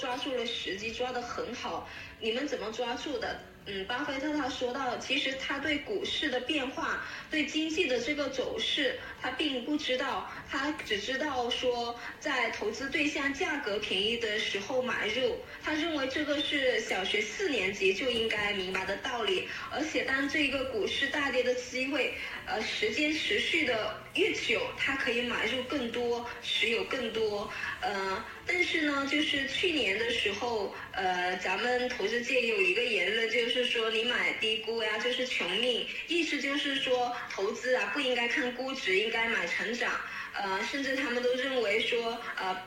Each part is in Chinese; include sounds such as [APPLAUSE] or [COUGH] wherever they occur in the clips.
抓住了时机，抓得很好。你们怎么抓住的？嗯，巴菲特他说到，其实他对股市的变化，对经济的这个走势，他并不知道，他只知道说，在投资对象价格便宜的时候买入，他认为这个是小学四年级就应该明白的道理。而且当这个股市大跌的机会，呃，时间持续的越久，他可以买入更多，持有更多，呃，但是呢，就是去年的时候，呃，咱们投资界有一个言论，就是说你买低估呀，就是穷命，意思就是说投资啊不应该看估值，应该买成长，呃，甚至他们都认为说，呃，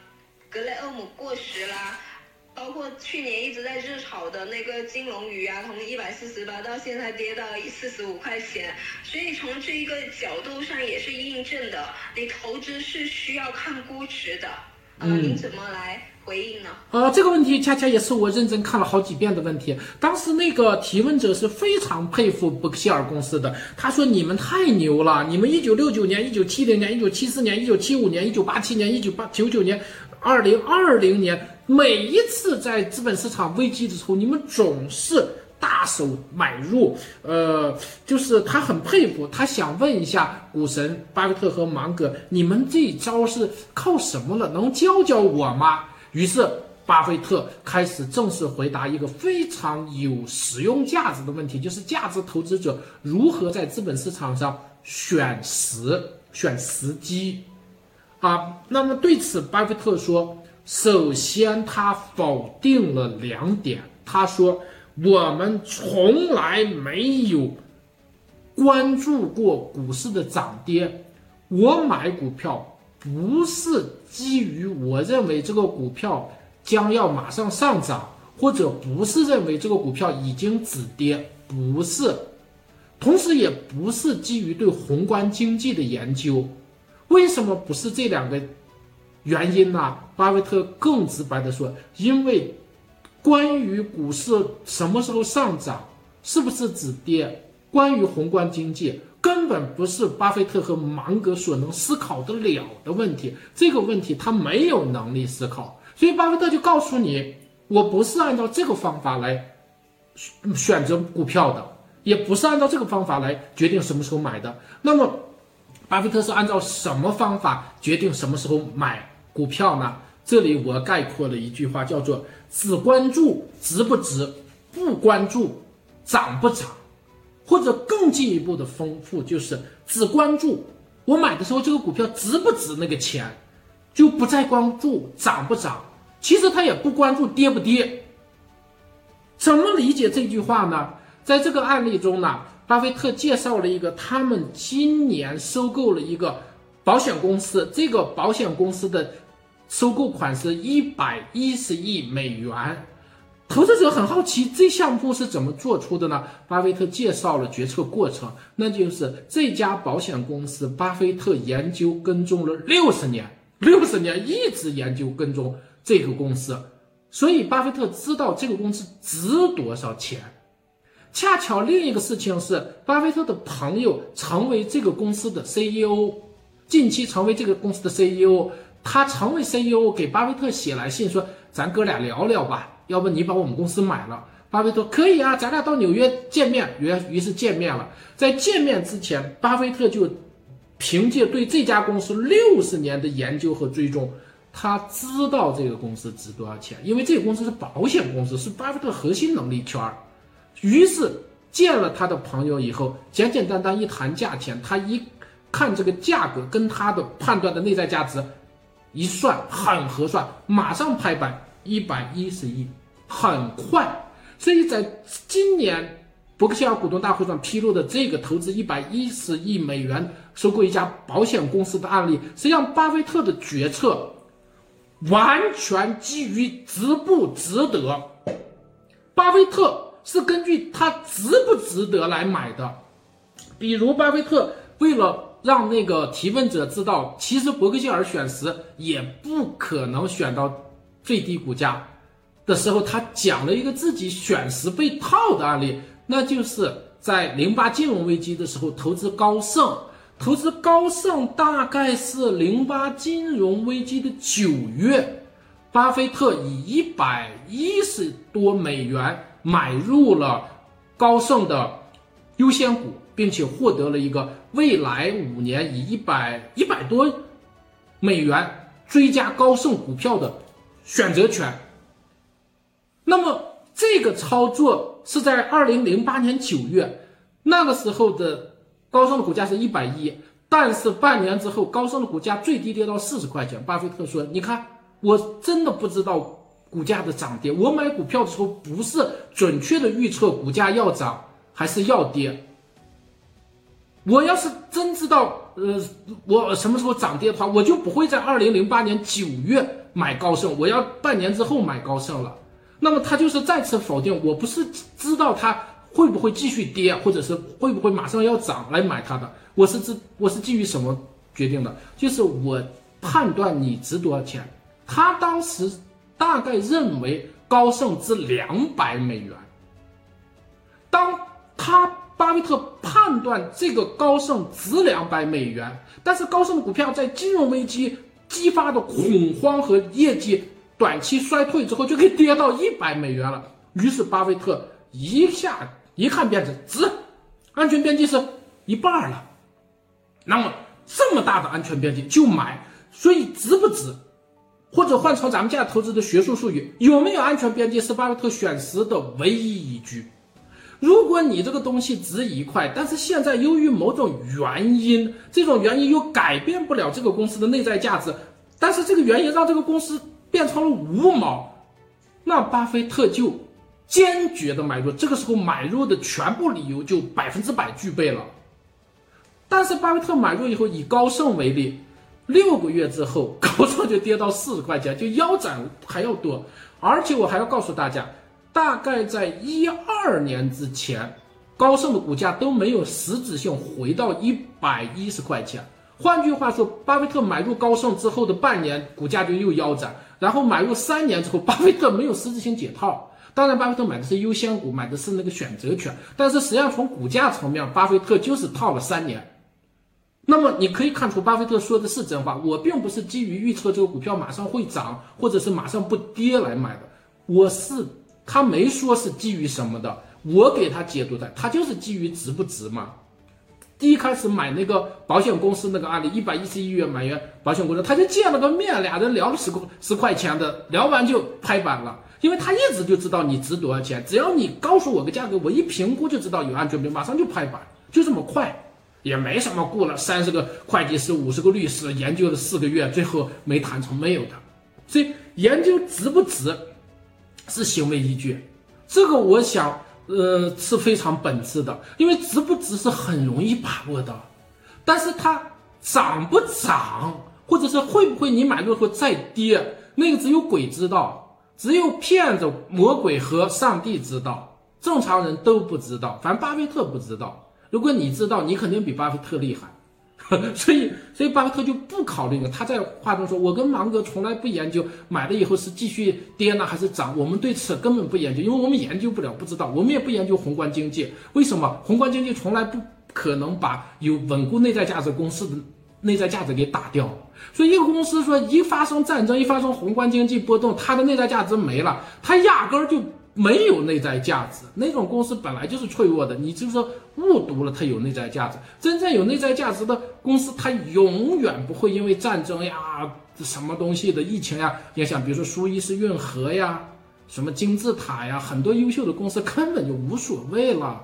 格雷厄姆过时啦。包括去年一直在热炒的那个金龙鱼啊，从一百四十八到现在跌到四十五块钱，所以从这一个角度上也是印证的，你投资是需要看估值的。嗯，您怎么来回应呢？呃，这个问题恰恰也是我认真看了好几遍的问题。当时那个提问者是非常佩服伯克希尔公司的，他说：“你们太牛了，你们一九六九年、一九七零年、一九七四年、一九七五年、一九八七年、一九八九九年、二零二零年。”每一次在资本市场危机的时候，你们总是大手买入，呃，就是他很佩服，他想问一下股神巴菲特和芒格，你们这一招是靠什么了？能教教我吗？于是巴菲特开始正式回答一个非常有实用价值的问题，就是价值投资者如何在资本市场上选时、选时机啊？那么对此，巴菲特说。首先，他否定了两点。他说：“我们从来没有关注过股市的涨跌。我买股票不是基于我认为这个股票将要马上上涨，或者不是认为这个股票已经止跌，不是。同时，也不是基于对宏观经济的研究。为什么不是这两个？”原因呢？巴菲特更直白的说，因为关于股市什么时候上涨，是不是止跌，关于宏观经济，根本不是巴菲特和芒格所能思考得了的问题。这个问题他没有能力思考，所以巴菲特就告诉你，我不是按照这个方法来选择股票的，也不是按照这个方法来决定什么时候买的。那么，巴菲特是按照什么方法决定什么时候买？股票呢？这里我概括了一句话，叫做“只关注值不值，不关注涨不涨”，或者更进一步的丰富，就是只关注我买的时候这个股票值不值那个钱，就不再关注涨不涨。其实他也不关注跌不跌。怎么理解这句话呢？在这个案例中呢，巴菲特介绍了一个他们今年收购了一个保险公司，这个保险公司的。收购款是一百一十亿美元，投资者很好奇这项目是怎么做出的呢？巴菲特介绍了决策过程，那就是这家保险公司，巴菲特研究跟踪了六十年，六十年一直研究跟踪这个公司，所以巴菲特知道这个公司值多少钱。恰巧另一个事情是，巴菲特的朋友成为这个公司的 CEO，近期成为这个公司的 CEO。他成为 CEO，给巴菲特写来信说：“咱哥俩聊聊吧，要不你把我们公司买了？”巴菲特可以啊，咱俩到纽约见面。于于是见面了。在见面之前，巴菲特就凭借对这家公司六十年的研究和追踪，他知道这个公司值多少钱，因为这个公司是保险公司，是巴菲特核心能力圈儿。于是见了他的朋友以后，简简单单一谈价钱，他一看这个价格跟他的判断的内在价值。一算很合算，马上拍板一百一十亿，很快。所以在今年伯克希尔股东大会上披露的这个投资一百一十亿美元收购一家保险公司的案例，实际上巴菲特的决策完全基于值不值得。巴菲特是根据他值不值得来买的，比如巴菲特为了。让那个提问者知道，其实伯克希尔选时也不可能选到最低股价的时候，他讲了一个自己选时被套的案例，那就是在零八金融危机的时候投资高盛，投资高盛大概是零八金融危机的九月，巴菲特以一百一十多美元买入了高盛的优先股，并且获得了一个未来五年以一百一百多美元追加高盛股票的选择权。那么这个操作是在二零零八年九月，那个时候的高盛的股价是一百一，但是半年之后，高盛的股价最低跌到四十块钱。巴菲特说：“你看，我真的不知道股价的涨跌。我买股票的时候不是准确的预测股价要涨还是要跌。我要是真知道，呃，我什么时候涨跌的话，我就不会在二零零八年九月买高盛，我要半年之后买高盛了。那么他就是再次否定，我不是知道它会不会继续跌，或者是会不会马上要涨来买它的。我是知我是基于什么决定的？就是我判断你值多少钱。他当时大概认为高盛值两百美元。当他巴菲特判断这个高盛值两百美元，但是高盛的股票在金融危机激发的恐慌和业绩短期衰退之后，就可以跌到一百美元了。于是巴菲特一下一看便知值，安全边际是一半了。那么这么大的安全边际就买，所以值不值？或者换成咱们现在投资的学术术语，有没有安全边际是巴菲特选时的唯一依据。如果你这个东西值一块，但是现在由于某种原因，这种原因又改变不了这个公司的内在价值，但是这个原因让这个公司变成了五毛，那巴菲特就坚决的买入。这个时候买入的全部理由就百分之百具备了。但是巴菲特买入以后，以高盛为例。六个月之后，[LAUGHS] 高盛就跌到四十块钱，就腰斩还要多。而且我还要告诉大家，大概在一二年之前，高盛的股价都没有实质性回到一百一十块钱。换句话说，巴菲特买入高盛之后的半年，股价就又腰斩。然后买入三年之后，巴菲特没有实质性解套。当然，巴菲特买的是优先股，买的是那个选择权。但是实际上从股价层面，巴菲特就是套了三年。那么你可以看出，巴菲特说的是真话。我并不是基于预测这个股票马上会涨，或者是马上不跌来买的。我是他没说是基于什么的，我给他解读的，他就是基于值不值嘛。第一开始买那个保险公司那个案例，一百一十一元买元保险公司，他就见了个面，俩人聊了十块十块钱的，聊完就拍板了，因为他一直就知道你值多少钱，只要你告诉我个价格，我一评估就知道有安全性，马上就拍板，就这么快。也没什么，雇了三十个会计师，五十个律师，研究了四个月，最后没谈成，没有的。所以研究值不值是行为依据，这个我想，呃，是非常本质的，因为值不值是很容易把握的，但是它涨不涨，或者是会不会你买入后再跌，那个只有鬼知道，只有骗子、魔鬼和上帝知道，正常人都不知道，反正巴菲特不知道。如果你知道，你肯定比巴菲特厉害，[LAUGHS] 所以所以巴菲特就不考虑了。他在话中说：“我跟芒格从来不研究买了以后是继续跌呢还是涨，我们对此根本不研究，因为我们研究不了，不知道。我们也不研究宏观经济，为什么？宏观经济从来不可能把有稳固内在价值公司的内在价值给打掉。所以一个公司说一发生战争，一发生宏观经济波动，它的内在价值没了，它压根儿就。”没有内在价值，那种公司本来就是脆弱的。你就是说误读了它有内在价值。真正有内在价值的公司，它永远不会因为战争呀、什么东西的疫情呀影响。比如说苏伊士运河呀、什么金字塔呀，很多优秀的公司根本就无所谓了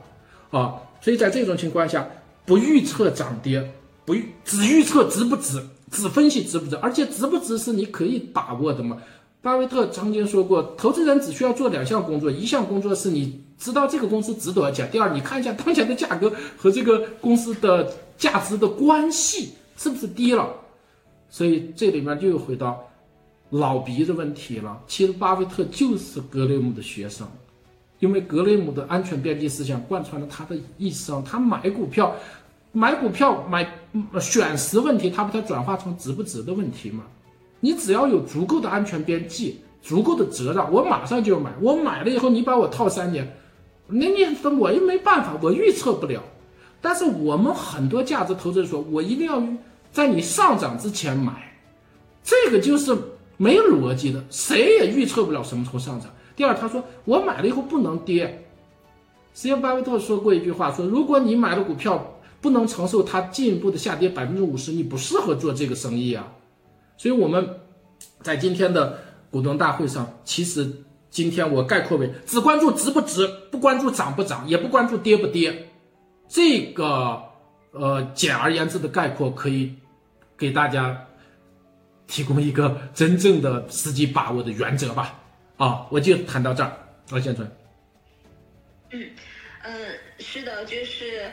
啊。所以在这种情况下，不预测涨跌，不只预测值不值，只分析值不值，而且值不值是你可以把握的嘛。巴菲特曾经说过，投资人只需要做两项工作：一项工作是你知道这个公司值多少钱；第二，你看一下当前的价格和这个公司的价值的关系是不是低了。所以这里面就又回到老鼻子问题了。其实巴菲特就是格雷姆的学生，因为格雷姆的安全边际思想贯穿了他的一生。他买股票，买股票买选时问题，他把它转化成值不值的问题嘛。你只要有足够的安全边际，足够的折让，我马上就要买。我买了以后，你把我套三年，那你我又没办法，我预测不了。但是我们很多价值投资者说，我一定要在你上涨之前买，这个就是没有逻辑的，谁也预测不了什么时候上涨。第二，他说我买了以后不能跌。实际上，巴菲特说过一句话，说如果你买的股票不能承受它进一步的下跌百分之五十，你不适合做这个生意啊。所以我们在今天的股东大会上，其实今天我概括为只关注值不值，不关注涨不涨，也不关注跌不跌。这个呃，简而言之的概括可以给大家提供一个真正的实际把握的原则吧。啊，我就谈到这儿，王先生。嗯，嗯，是的，就是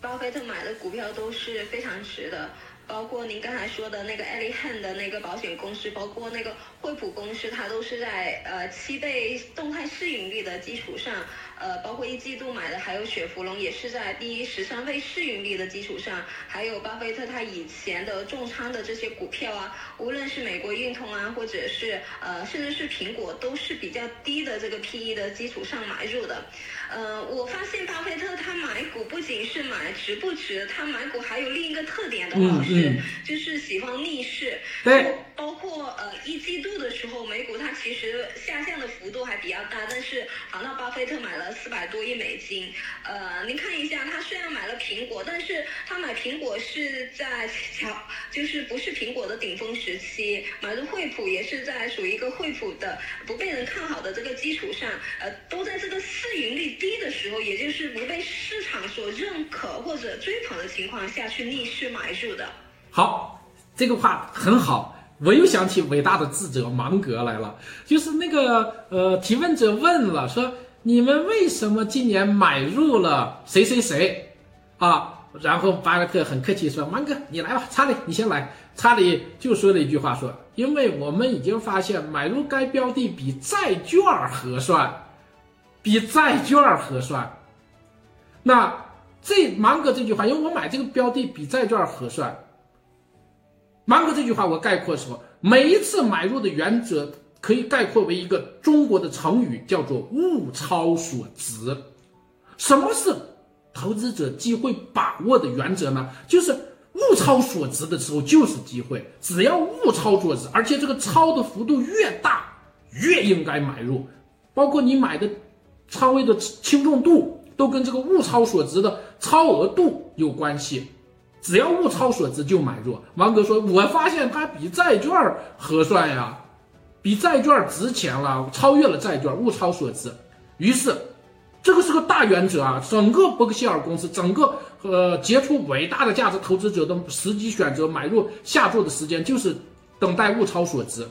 巴菲特买的股票都是非常值的，包括您刚才说的那个艾利汉的那个保险公司，包括那个惠普公司，它都是在呃七倍动态市盈率的基础上。呃，包括一季度买的，还有雪佛龙也是在第十三倍市盈率的基础上，还有巴菲特他以前的重仓的这些股票啊，无论是美国运通啊，或者是呃，甚至是苹果，都是比较低的这个 PE 的基础上买入的。呃，我发现巴菲特他买股不仅是买值不值，他买股还有另一个特点的话是，就是喜欢逆势。对。包括呃一季度的时候，美股它其实下降的幅度还比较大，但是好那巴菲特买了四百多亿美金。呃，您看一下，他虽然买了苹果，但是他买苹果是在调，就是不是苹果的顶峰时期，买入惠普也是在属于一个惠普的不被人看好的这个基础上，呃，都在这个市盈率低的时候，也就是不被市场所认可或者追捧的情况下去逆势买入的。好，这个话很好。我又想起伟大的智者芒格来了，就是那个呃，提问者问了说：“你们为什么今年买入了谁谁谁？”啊，然后巴菲特很客气说：“芒格，你来吧，查理，你先来。”查理就说了一句话说：“因为我们已经发现买入该标的比债券合算，比债券合算。”那这芒格这句话，因为我买这个标的比债券合算。芒格这句话我概括说，每一次买入的原则可以概括为一个中国的成语，叫做物超所值。什么是投资者机会把握的原则呢？就是物超所值的时候就是机会，只要物超所值，而且这个超的幅度越大，越应该买入。包括你买的仓位的轻重度，都跟这个物超所值的超额度有关系。只要物超所值就买入。王哥说：“我发现它比债券合算呀，比债券值钱了，超越了债券，物超所值。于是，这个是个大原则啊！整个伯克希尔公司，整个呃杰出伟大的价值投资者的时机选择买入下注的时间，就是等待物超所值，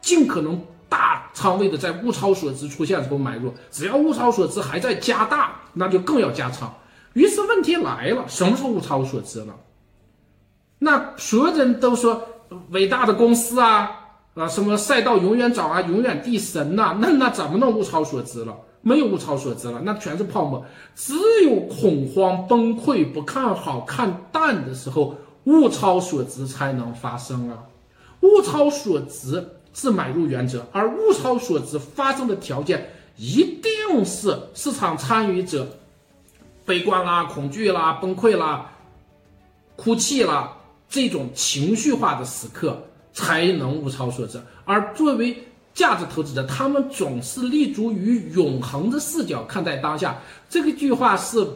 尽可能大仓位的在物超所值出现时候买入。只要物超所值还在加大，那就更要加仓。”于是问题来了，什么是物超所值了？那所有人都说伟大的公司啊啊，什么赛道永远涨啊，永远地神呐，那那怎么能物超所值了？没有物超所值了，那全是泡沫。只有恐慌、崩溃、不看好、看淡的时候，物超所值才能发生啊。物超所值是买入原则，而物超所值发生的条件一定是市场参与者。悲观啦，恐惧啦，崩溃啦，哭泣啦，这种情绪化的时刻才能物超所值。而作为价值投资者，他们总是立足于永恒的视角看待当下。这个句话是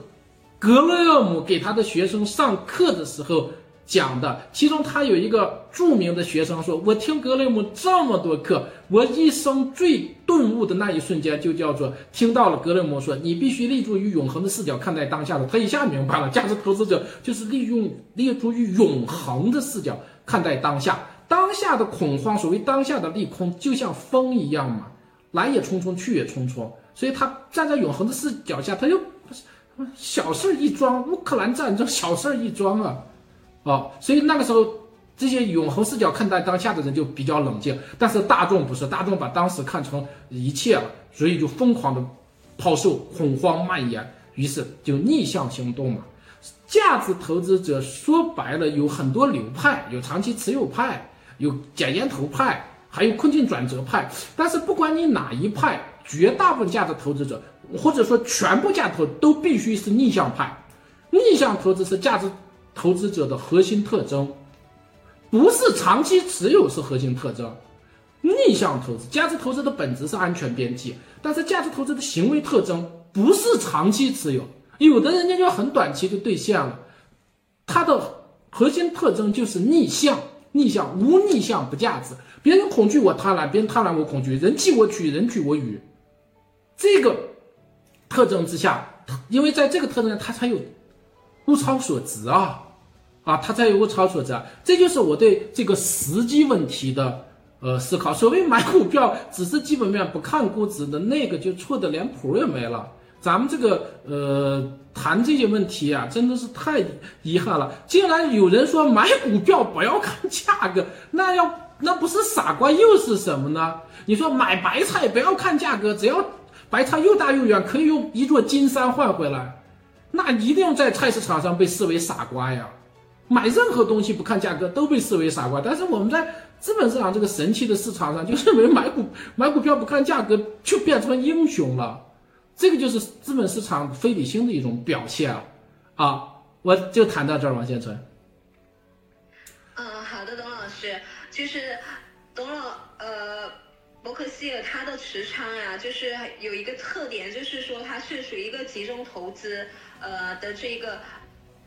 格勒姆给他的学生上课的时候。讲的，其中他有一个著名的学生说：“我听格雷姆这么多课，我一生最顿悟的那一瞬间，就叫做听到了格雷姆说，你必须立足于永恒的视角看待当下的。他一下明白了，价值投资者就是利用立足于永恒的视角看待当下，当下的恐慌，所谓当下的利空，就像风一样嘛，来也匆匆，去也匆匆。所以他站在永恒的视角下，他就小事一桩，乌克兰战争小事一桩啊。”哦，所以那个时候，这些永恒视角看待当下的人就比较冷静，但是大众不是，大众把当时看成一切了，所以就疯狂的抛售，恐慌蔓延，于是就逆向行动嘛。价值投资者说白了有很多流派，有长期持有派，有捡烟头派，还有困境转折派。但是不管你哪一派，绝大部分价值投资者或者说全部价值投都必须是逆向派，逆向投资是价值。投资者的核心特征，不是长期持有是核心特征，逆向投资，价值投资的本质是安全边际，但是价值投资的行为特征不是长期持有，有的人家就很短期就兑现了，它的核心特征就是逆向，逆向无逆向不价值，别人恐惧我贪婪，别人贪婪我恐惧，人弃我取，人取我予，这个特征之下，因为在这个特征下，它才有物超所值啊，啊，它才有个超所值，这就是我对这个时机问题的。呃，思考所谓买股票只是基本面不看估值的那个就错的连谱也没了。咱们这个呃谈这些问题啊，真的是太遗憾了。竟然有人说买股票不要看价格，那要那不是傻瓜又是什么呢？你说买白菜不要看价格，只要白菜又大又圆，可以用一座金山换回来，那一定在菜市场上被视为傻瓜呀。买任何东西不看价格都被视为傻瓜，但是我们在。资本市场这个神奇的市场上，就认为买股 [LAUGHS] 买股票不看价格就变成英雄了，这个就是资本市场非理性的一种表现啊！我就谈到这儿，王先生。嗯，好的，董老师，就是董老呃，伯克希尔他的持仓呀，就是有一个特点，就是说它是属于一个集中投资呃的这个。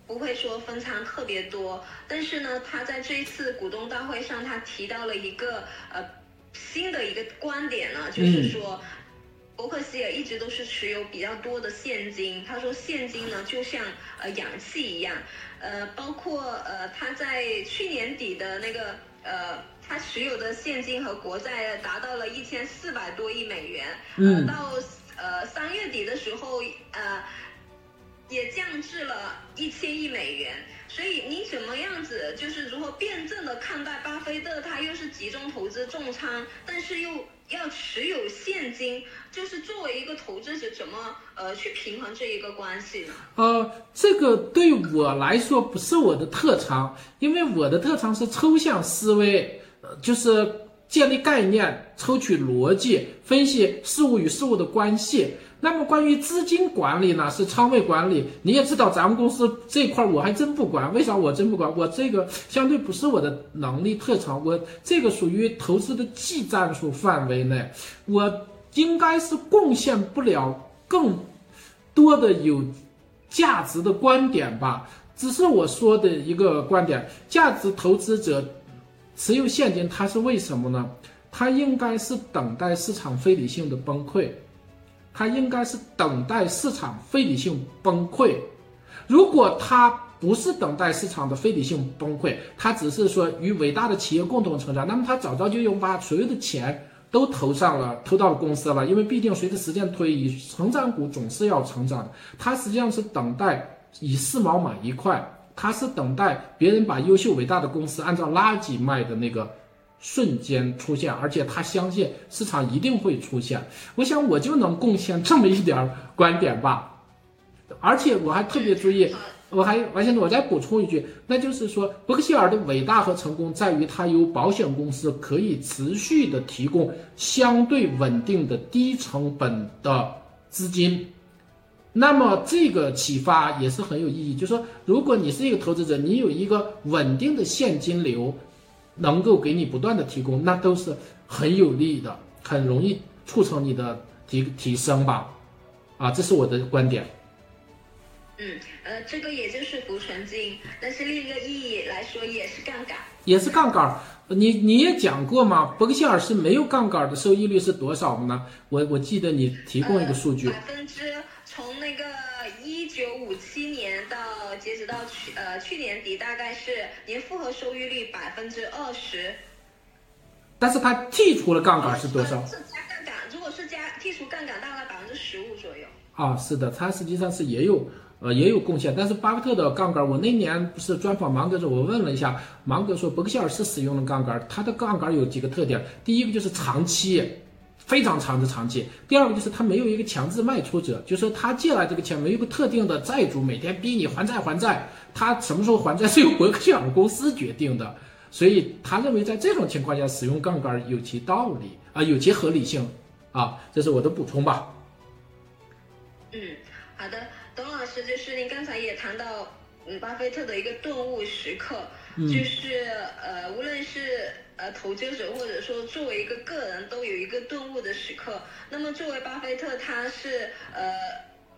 不会说分仓特别多，但是呢，他在这一次股东大会上，他提到了一个呃新的一个观点呢，就是说，伯克希尔一直都是持有比较多的现金。他说现金呢就像呃氧气一样，呃，包括呃他在去年底的那个呃他持有的现金和国债达到了一千四百多亿美元，嗯，到呃三月底的时候呃。也降至了一千亿美元，所以你怎么样子就是如何辩证的看待巴菲特？他又是集中投资重仓，但是又要持有现金，就是作为一个投资者，怎么呃去平衡这一个关系呢？呃，这个对我来说不是我的特长，因为我的特长是抽象思维，呃，就是建立概念、抽取逻辑、分析事物与事物的关系。那么关于资金管理呢，是仓位管理。你也知道，咱们公司这块我还真不管。为啥我真不管？我这个相对不是我的能力特长，我这个属于投资的技战术范围内，我应该是贡献不了更多的有价值的观点吧。只是我说的一个观点：价值投资者持有现金，它是为什么呢？它应该是等待市场非理性的崩溃。他应该是等待市场非理性崩溃，如果他不是等待市场的非理性崩溃，他只是说与伟大的企业共同成长，那么他早早就用把所有的钱都投上了，投到了公司了。因为毕竟随着时间推移，成长股总是要成长的。他实际上是等待以四毛买一块，他是等待别人把优秀伟大的公司按照垃圾卖的那个。瞬间出现，而且他相信市场一定会出现。我想我就能贡献这么一点观点吧。而且我还特别注意，我还王先生，我再补充一句，那就是说，伯克希尔的伟大和成功在于它由保险公司可以持续的提供相对稳定的低成本的资金。那么这个启发也是很有意义，就是说，如果你是一个投资者，你有一个稳定的现金流。能够给你不断的提供，那都是很有利的，很容易促成你的提提升吧，啊，这是我的观点。嗯，呃，这个也就是浮存金，但是另一个意义来说也是杠杆，也是杠杆。你你也讲过嘛，伯克希尔是没有杠杆的收益率是多少呢？我我记得你提供一个数据，百分之从那个一九五七年到。截止到去呃去年底，大概是年复合收益率百分之二十。但是它剔除了杠杆是多少？是加杠杆，如果是加剔除杠杆，大概百分之十五左右。啊，是的，它实际上是也有呃也有贡献。但是巴菲特的杠杆，我那年不是专访芒格时，我问了一下，芒格说伯克希尔是使用了杠杆，它的杠杆有几个特点，第一个就是长期。非常长的长期。第二个就是他没有一个强制卖出者，就是说他借来这个钱没有一个特定的债主每天逼你还债还债，他什么时候还债是由伯克希尔公司决定的，所以他认为在这种情况下使用杠杆有其道理啊，有其合理性啊，这是我的补充吧。嗯，好的，董老师，就是您刚才也谈到，嗯，巴菲特的一个顿悟时刻，就是呃，无论是呃投资者或者说作为一个个人，都有一个顿悟的时刻。那么作为巴菲特，他是呃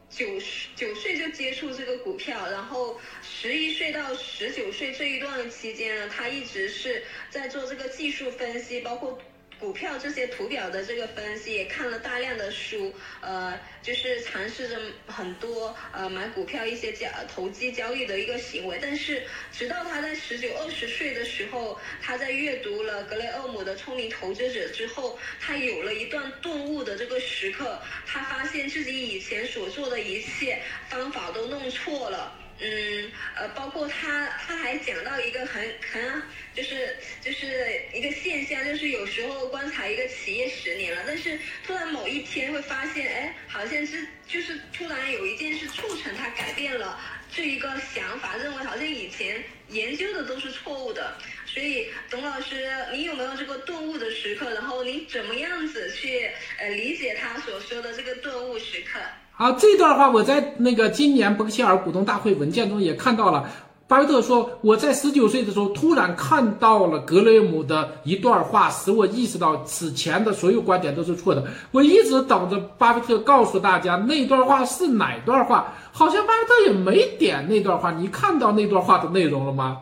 九十九岁就接触这个股票，然后十一岁到十九岁这一段期间呢，他一直是在做这个技术分析，包括。股票这些图表的这个分析也看了大量的书，呃，就是尝试着很多呃买股票一些交投机交易的一个行为。但是直到他在十九二十岁的时候，他在阅读了格雷厄姆的《聪明投资者》之后，他有了一段顿悟的这个时刻。他发现自己以前所做的一切方法都弄错了。嗯，呃，包括他他还讲到一个很很就是就是一个现象，就是有时候观察一个企业十年了，但是突然某一天会发现，哎，好像是就是突然有一件事促成他改变了这一个想法，认为好像以前研究的都是错误的。所以，董老师，你有没有这个顿悟的时刻？然后你怎么样子去呃理解他所说的这个顿悟时刻？好，这段话我在那个今年伯克希尔股东大会文件中也看到了。巴菲特说：“我在十九岁的时候突然看到了格雷姆的一段话，使我意识到此前的所有观点都是错的。我一直等着巴菲特告诉大家那段话是哪段话，好像巴菲特也没点那段话。你看到那段话的内容了吗？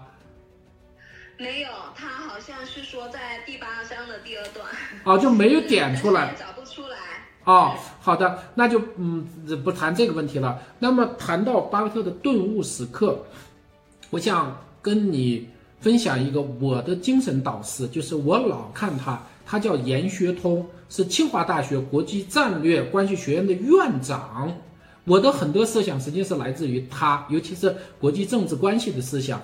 没有，他好像是说在第八章的第二段。啊，就没有点出来。[LAUGHS] 找不出来。”哦，好的，那就嗯不谈这个问题了。那么谈到巴菲特的顿悟时刻，我想跟你分享一个我的精神导师，就是我老看他，他叫严学通，是清华大学国际战略关系学院的院长。我的很多思想实际是来自于他，尤其是国际政治关系的思想。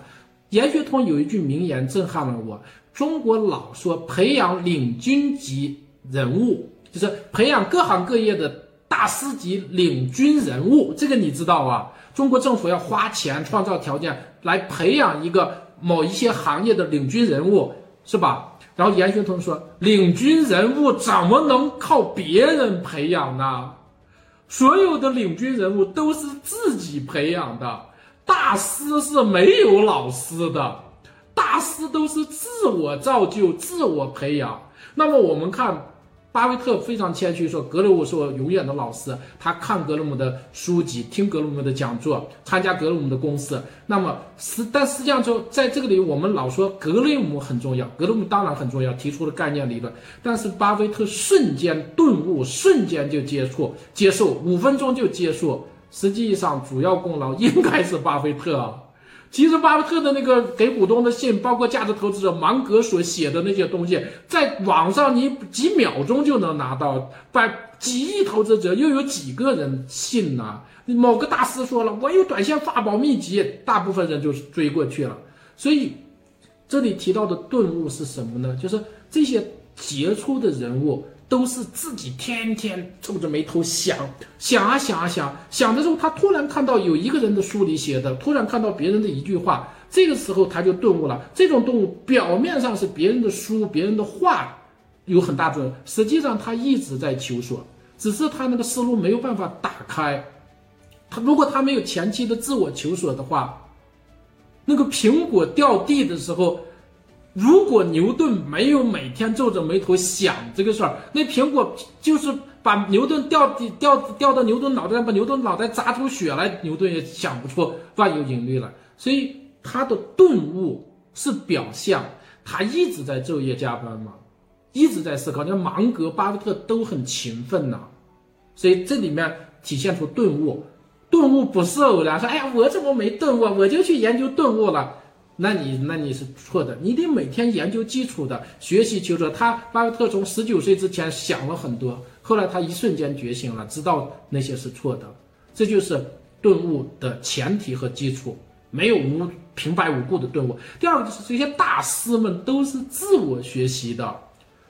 严学通有一句名言震撼了我：中国老说培养领军级人物。就是培养各行各业的大师级领军人物，这个你知道啊？中国政府要花钱创造条件来培养一个某一些行业的领军人物，是吧？然后严学通说，领军人物怎么能靠别人培养呢？所有的领军人物都是自己培养的，大师是没有老师的，大师都是自我造就、自我培养。那么我们看。巴菲特非常谦虚说：“格雷厄姆是我永远的老师。他看格雷厄姆的书籍，听格雷厄姆的讲座，参加格雷厄姆的公司。那么实，但实际上就在这个里，我们老说格雷厄姆很重要，格雷厄姆当然很重要，提出了概念理论。但是巴菲特瞬间顿悟，瞬间就接触接受，五分钟就结束。实际上，主要功劳应该是巴菲特。”其实巴菲特的那个给股东的信，包括价值投资者芒格所写的那些东西，在网上你几秒钟就能拿到。百几亿投资者又有几个人信呢？某个大师说了，我有短线法宝秘籍，大部分人就追过去了。所以，这里提到的顿悟是什么呢？就是这些杰出的人物。都是自己天天皱着眉头想想啊想啊想想的时候，他突然看到有一个人的书里写的，突然看到别人的一句话，这个时候他就顿悟了。这种顿悟表面上是别人的书、别人的话有很大作用，实际上他一直在求索，只是他那个思路没有办法打开。他如果他没有前期的自我求索的话，那个苹果掉地的时候。如果牛顿没有每天皱着眉头想这个事儿，那苹果就是把牛顿掉掉掉到牛顿脑袋上，把牛顿脑袋砸出血来，牛顿也想不出万有引力了。所以他的顿悟是表象，他一直在昼夜加班嘛，一直在思考。你看芒格、巴菲特都很勤奋呐，所以这里面体现出顿悟。顿悟不是偶然，说哎呀，我怎么没顿悟，我就去研究顿悟了。那你那你是错的，你得每天研究基础的学习求索。他巴菲特从十九岁之前想了很多，后来他一瞬间觉醒了，知道那些是错的。这就是顿悟的前提和基础，没有无平白无故的顿悟。第二个就是这些大师们都是自我学习的，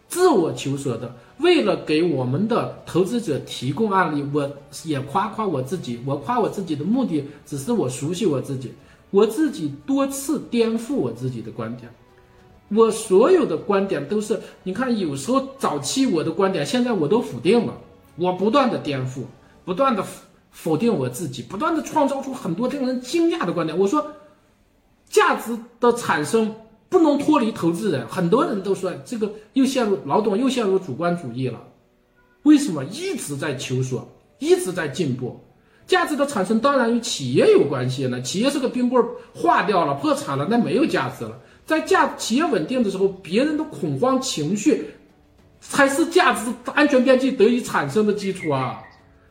自我求索的，为了给我们的投资者提供案例，我也夸夸我自己。我夸我自己的目的只是我熟悉我自己。我自己多次颠覆我自己的观点，我所有的观点都是，你看，有时候早期我的观点，现在我都否定了。我不断的颠覆，不断的否定我自己，不断的创造出很多令人惊讶的观点。我说，价值的产生不能脱离投资人。很多人都说这个又陷入老董又陷入主观主义了。为什么一直在求索，一直在进步？价值的产生当然与企业有关系呢。企业是个冰棍儿，化掉了，破产了，那没有价值了。在价企业稳定的时候，别人的恐慌情绪才是价值安全边际得以产生的基础啊。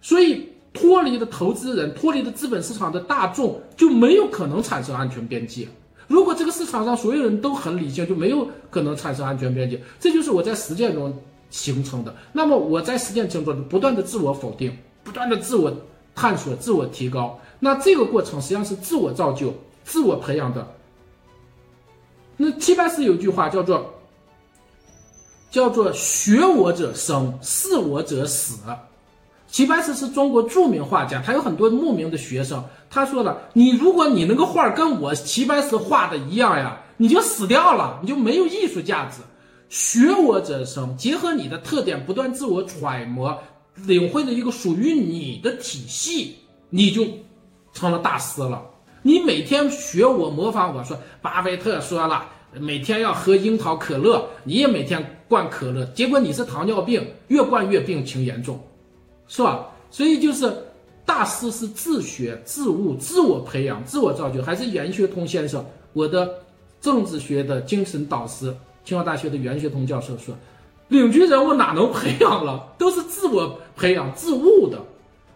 所以，脱离的投资人，脱离的资本市场的大众，就没有可能产生安全边际。如果这个市场上所有人都很理性，就没有可能产生安全边际。这就是我在实践中形成的。那么我在实践中不断的自我否定，不断的自我。探索、自我提高，那这个过程实际上是自我造就、自我培养的。那齐白石有句话叫做“叫做学我者生，似我者死”。齐白石是中国著名画家，他有很多慕名的学生。他说了：“你如果你那个画跟我齐白石画的一样呀，你就死掉了，你就没有艺术价值。学我者生，结合你的特点，不断自我揣摩。”领会了一个属于你的体系，你就成了大师了。你每天学我模仿我说，巴菲特说了，每天要喝樱桃可乐，你也每天灌可乐，结果你是糖尿病，越灌越病情严重，是吧？所以就是大师是自学、自悟、自我培养、自我造就，还是袁学通先生，我的政治学的精神导师，清华大学的袁学通教授说。领军人物哪能培养了？[LAUGHS] 都是自我培养、自悟的，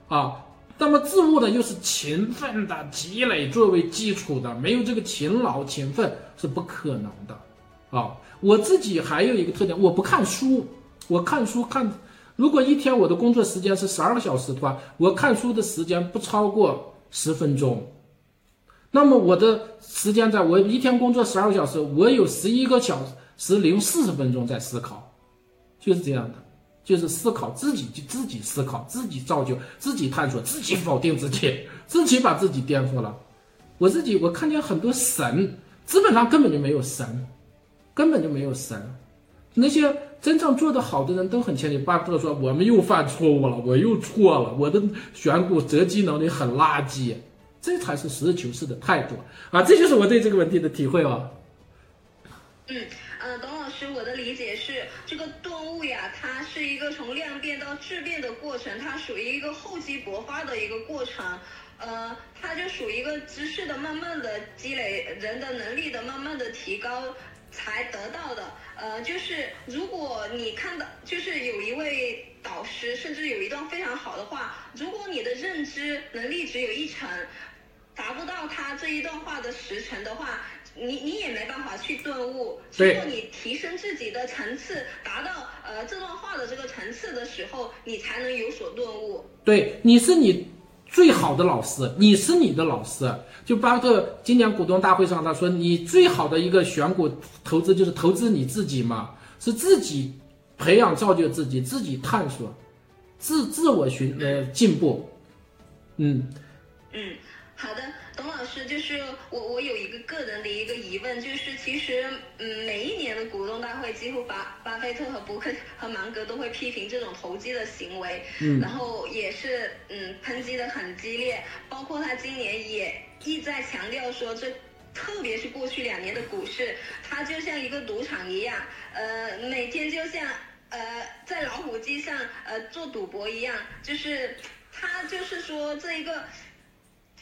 啊，那么自悟呢，又是勤奋的积累作为基础的，没有这个勤劳勤奋是不可能的，啊，我自己还有一个特点，我不看书，我看书看，如果一天我的工作时间是十二个小时的话，我看书的时间不超过十分钟，那么我的时间在我一天工作十二个小时，我有十一个小时零四十分钟在思考。就是这样的，就是思考自己，就自己思考，自己造就，自己探索，自己否定自己，自己把自己颠覆了。我自己，我看见很多神，基本上根本就没有神，根本就没有神。那些真正做得好的人都很谦虚。巴菲特说：“我们又犯错误了，我又错了，我的选股择机能力很垃圾。”这才是实事求是的态度啊！这就是我对这个问题的体会啊。嗯。呃，董老师，我的理解是，这个顿悟呀，它是一个从量变到质变的过程，它属于一个厚积薄发的一个过程，呃，它就属于一个知识的慢慢的积累，人的能力的慢慢的提高才得到的。呃，就是如果你看到，就是有一位导师，甚至有一段非常好的话，如果你的认知能力只有一成，达不到他这一段话的十成的话。你你也没办法去顿悟，只有你提升自己的层次，达到呃这段话的这个层次的时候，你才能有所顿悟。对，你是你最好的老师，你是你的老师。就巴菲特今年股东大会上他说，你最好的一个选股投资就是投资你自己嘛，是自己培养造就自己，自己探索，自自我寻呃进步。嗯嗯，好的。董老师，就是我，我有一个个人的一个疑问，就是其实，嗯，每一年的股东大会，几乎巴巴菲特和伯克和芒格都会批评这种投机的行为，嗯，然后也是，嗯，抨击的很激烈，包括他今年也一再强调说，这特别是过去两年的股市，它就像一个赌场一样，呃，每天就像，呃，在老虎机上，呃，做赌博一样，就是他就是说这一个。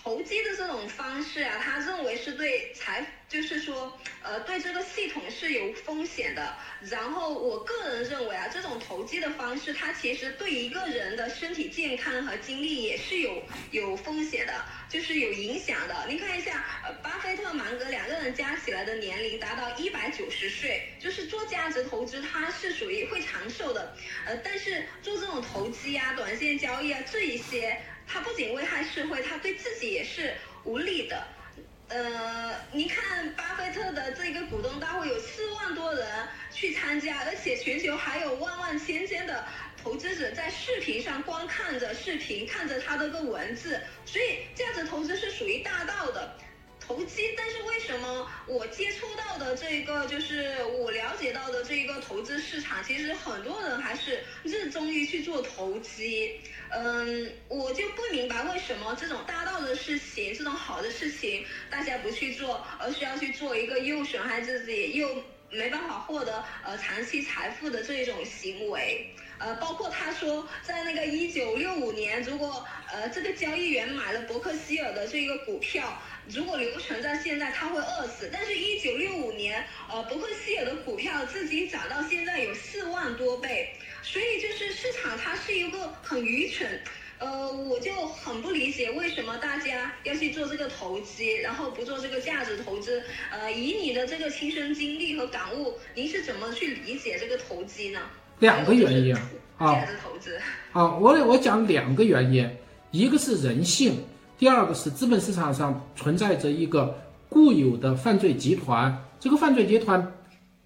投机的这种方式啊，他认为是对财，就是说，呃，对这个系统是有风险的。然后我个人认为啊，这种投机的方式，它其实对一个人的身体健康和精力也是有有风险的，就是有影响的。您看一下，巴菲特、芒格两个人加起来的年龄达到一百九十岁，就是做价值投资，它是属于会长寿的。呃，但是做这种投机啊、短线交易啊这一些。他不仅危害社会，他对自己也是无力的。呃，您看巴菲特的这个股东大会有四万多人去参加，而且全球还有万万千千的投资者在视频上观看着视频，看着他这个文字。所以价值投资是属于大道的投机，但是为什么我接触到的这个，就是我了解到的这个投资市场，其实很多人还是热衷于去做投机。嗯，我就不明白为什么这种大道的事情，这种好的事情，大家不去做，而需要去做一个又损害自己又没办法获得呃长期财富的这一种行为。呃，包括他说，在那个一九六五年，如果呃这个交易员买了伯克希尔的这个股票，如果留存在现在，他会饿死。但是，一九六五年，呃伯克希尔的股票至今涨到现在有四万多倍，所以就是市场它是一个很愚蠢。呃，我就很不理解为什么大家要去做这个投机，然后不做这个价值投资。呃，以你的这个亲身经历和感悟，您是怎么去理解这个投机呢？两个原因啊，价值投资啊，我我讲两个原因，一个是人性，第二个是资本市场上存在着一个固有的犯罪集团。这个犯罪集团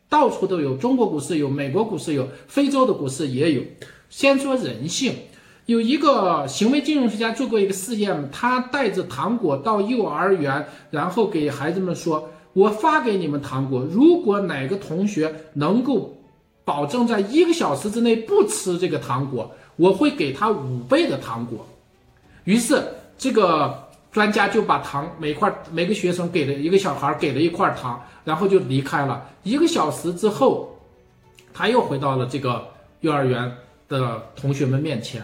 到处都有，中国股市有，美国股市有，非洲的股市也有。先说人性，有一个行为金融学家做过一个试验，他带着糖果到幼儿园，然后给孩子们说：“我发给你们糖果，如果哪个同学能够。”保证在一个小时之内不吃这个糖果，我会给他五倍的糖果。于是这个专家就把糖每块每个学生给了一个小孩给了一块糖，然后就离开了。一个小时之后，他又回到了这个幼儿园的同学们面前，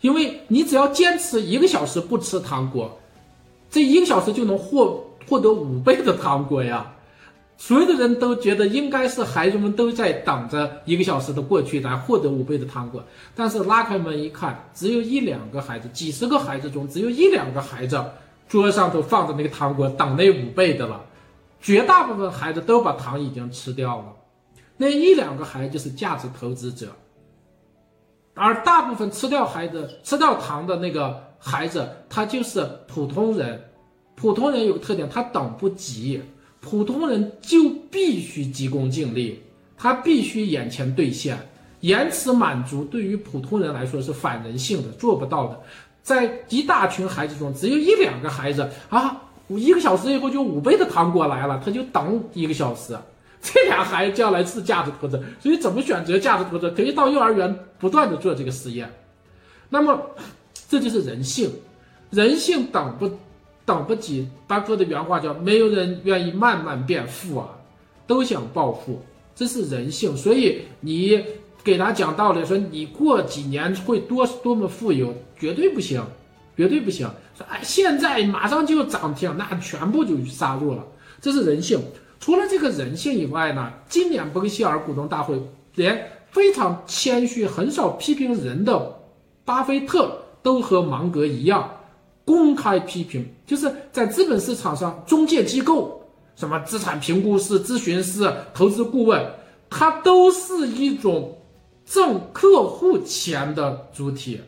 因为你只要坚持一个小时不吃糖果，这一个小时就能获获得五倍的糖果呀。所有的人都觉得应该是孩子们都在等着一个小时的过去来获得五倍的糖果，但是拉开门一看，只有一两个孩子，几十个孩子中只有一两个孩子桌上都放着那个糖果等那五倍的了，绝大部分孩子都把糖已经吃掉了，那一两个孩子就是价值投资者，而大部分吃掉孩子吃掉糖的那个孩子，他就是普通人，普通人有个特点，他等不及。普通人就必须急功近利，他必须眼前兑现，延迟满足对于普通人来说是反人性的，做不到的。在一大群孩子中，只有一两个孩子啊，一个小时以后就五倍的糖果来了，他就等一个小时。这俩孩子将来是价值投资，所以怎么选择价值投资，可以到幼儿园不断的做这个实验。那么，这就是人性，人性等不。等不及，巴克的原话叫“没有人愿意慢慢变富啊，都想暴富，这是人性。所以你给他讲道理，说你过几年会多多么富有，绝对不行，绝对不行。说哎，现在马上就涨停，那全部就杀入了，这是人性。除了这个人性以外呢，今年伯克希尔股东大会连非常谦虚、很少批评人的巴菲特都和芒格一样。公开批评，就是在资本市场上，中介机构，什么资产评估师、咨询师、投资顾问，它都是一种挣客户钱的主体。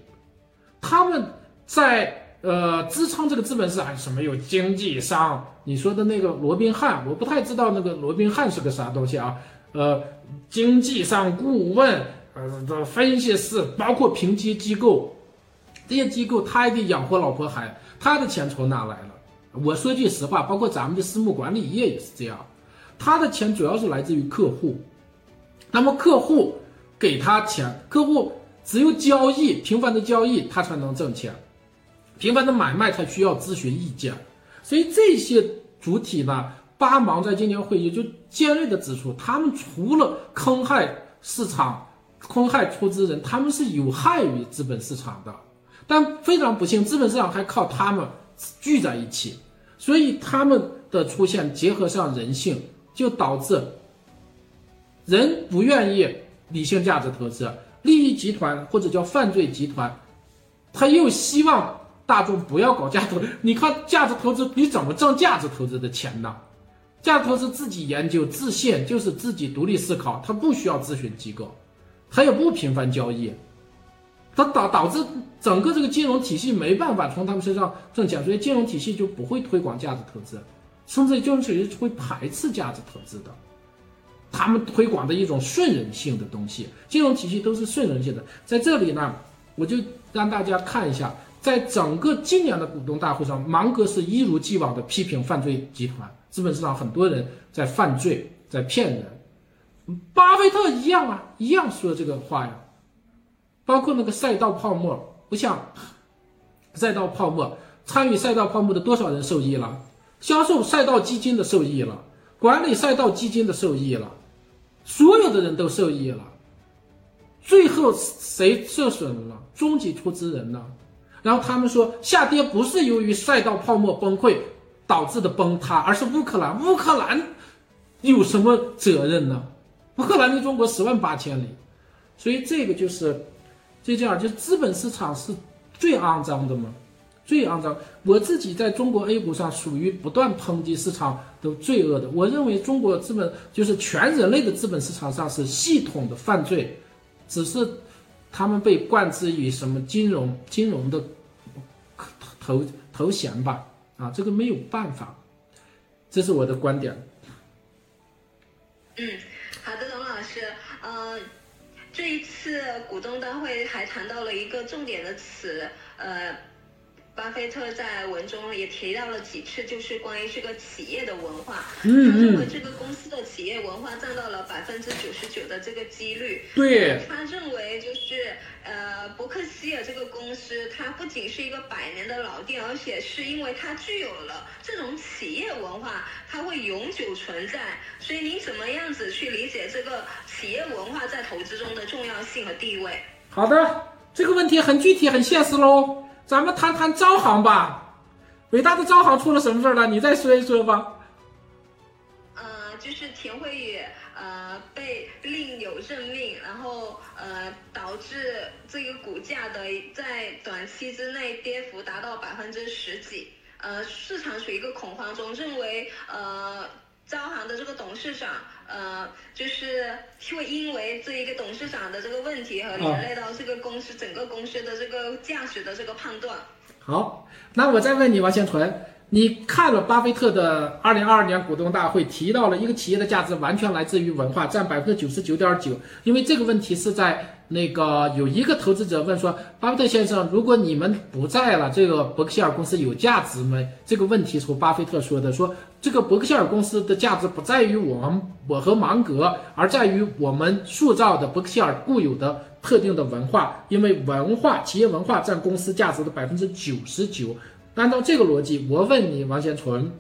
他们在呃支撑这个资本市场，什么有经纪商？你说的那个罗宾汉，我不太知道那个罗宾汉是个啥东西啊？呃，经济商、顾问，呃，分析师，包括评级机构。这些机构他也得养活老婆孩，他的钱从哪来了？我说句实话，包括咱们的私募管理业也是这样，他的钱主要是来自于客户。那么客户给他钱，客户只有交易频繁的交易，他才能挣钱；频繁的买卖，才需要咨询意见。所以这些主体呢，八芒在今年会议就尖锐的指出，他们除了坑害市场、坑害出资人，他们是有害于资本市场的。但非常不幸，资本市场还靠他们聚在一起，所以他们的出现结合上人性，就导致人不愿意理性价值投资，利益集团或者叫犯罪集团，他又希望大众不要搞价值投资。你看价值投资，你怎么挣价值投资的钱呢？价值投资自己研究自信，就是自己独立思考，他不需要咨询机构，他也不频繁交易。它导导致整个这个金融体系没办法从他们身上挣钱，所以金融体系就不会推广价值投资，甚至金融体系会排斥价值投资的。他们推广的一种顺人性的东西，金融体系都是顺人性的。在这里呢，我就让大家看一下，在整个今年的股东大会上，芒格是一如既往的批评犯罪集团。资本市场很多人在犯罪，在骗人。巴菲特一样啊，一样说这个话呀。包括那个赛道泡沫，不像赛道泡沫，参与赛道泡沫的多少人受益了？销售赛道基金的受益了，管理赛道基金的受益了，所有的人都受益了。最后谁受损了？终极出资人呢？然后他们说下跌不是由于赛道泡沫崩溃导致的崩塌，而是乌克兰。乌克兰有什么责任呢？乌克兰离中国十万八千里，所以这个就是，就这样，就资本市场是最肮脏的嘛，最肮脏。我自己在中国 A 股上属于不断抨击市场的罪恶的。我认为中国资本就是全人类的资本市场上是系统的犯罪，只是他们被冠之于什么金融金融的头头衔吧，啊，这个没有办法，这是我的观点。嗯。好的，董老师，嗯，这一次股东大会还谈到了一个重点的词，呃。巴菲特在文中也提到了几次，就是关于这个企业的文化。他认为这个公司的企业文化占到了百分之九十九的这个几率。对。他认为就是呃，伯克希尔这个公司，它不仅是一个百年的老店，而且是因为它具有了这种企业文化，它会永久存在。所以您怎么样子去理解这个企业文化在投资中的重要性和地位？好的，这个问题很具体、很现实喽。咱们谈谈招行吧，伟大的招行出了什么事儿了？你再说一说吧。呃，就是田慧宇呃被另有任命，然后呃导致这个股价的在短期之内跌幅达到百分之十几，呃市场处于一个恐慌中，认为呃。招行的这个董事长，呃，就是会因为这一个董事长的这个问题，和连累到这个公司整个公司的这个价值的这个判断。好，那我再问你，王先存，你看了巴菲特的二零二二年股东大会，提到了一个企业的价值完全来自于文化，占百分之九十九点九，因为这个问题是在。那个有一个投资者问说：“巴菲特先生，如果你们不在了，这个伯克希尔公司有价值吗？”这个问题从巴菲特说的：“说这个伯克希尔公司的价值不在于我们我和芒格，而在于我们塑造的伯克希尔固有的特定的文化，因为文化企业文化占公司价值的百分之九十九。按照这个逻辑，我问你，王先纯，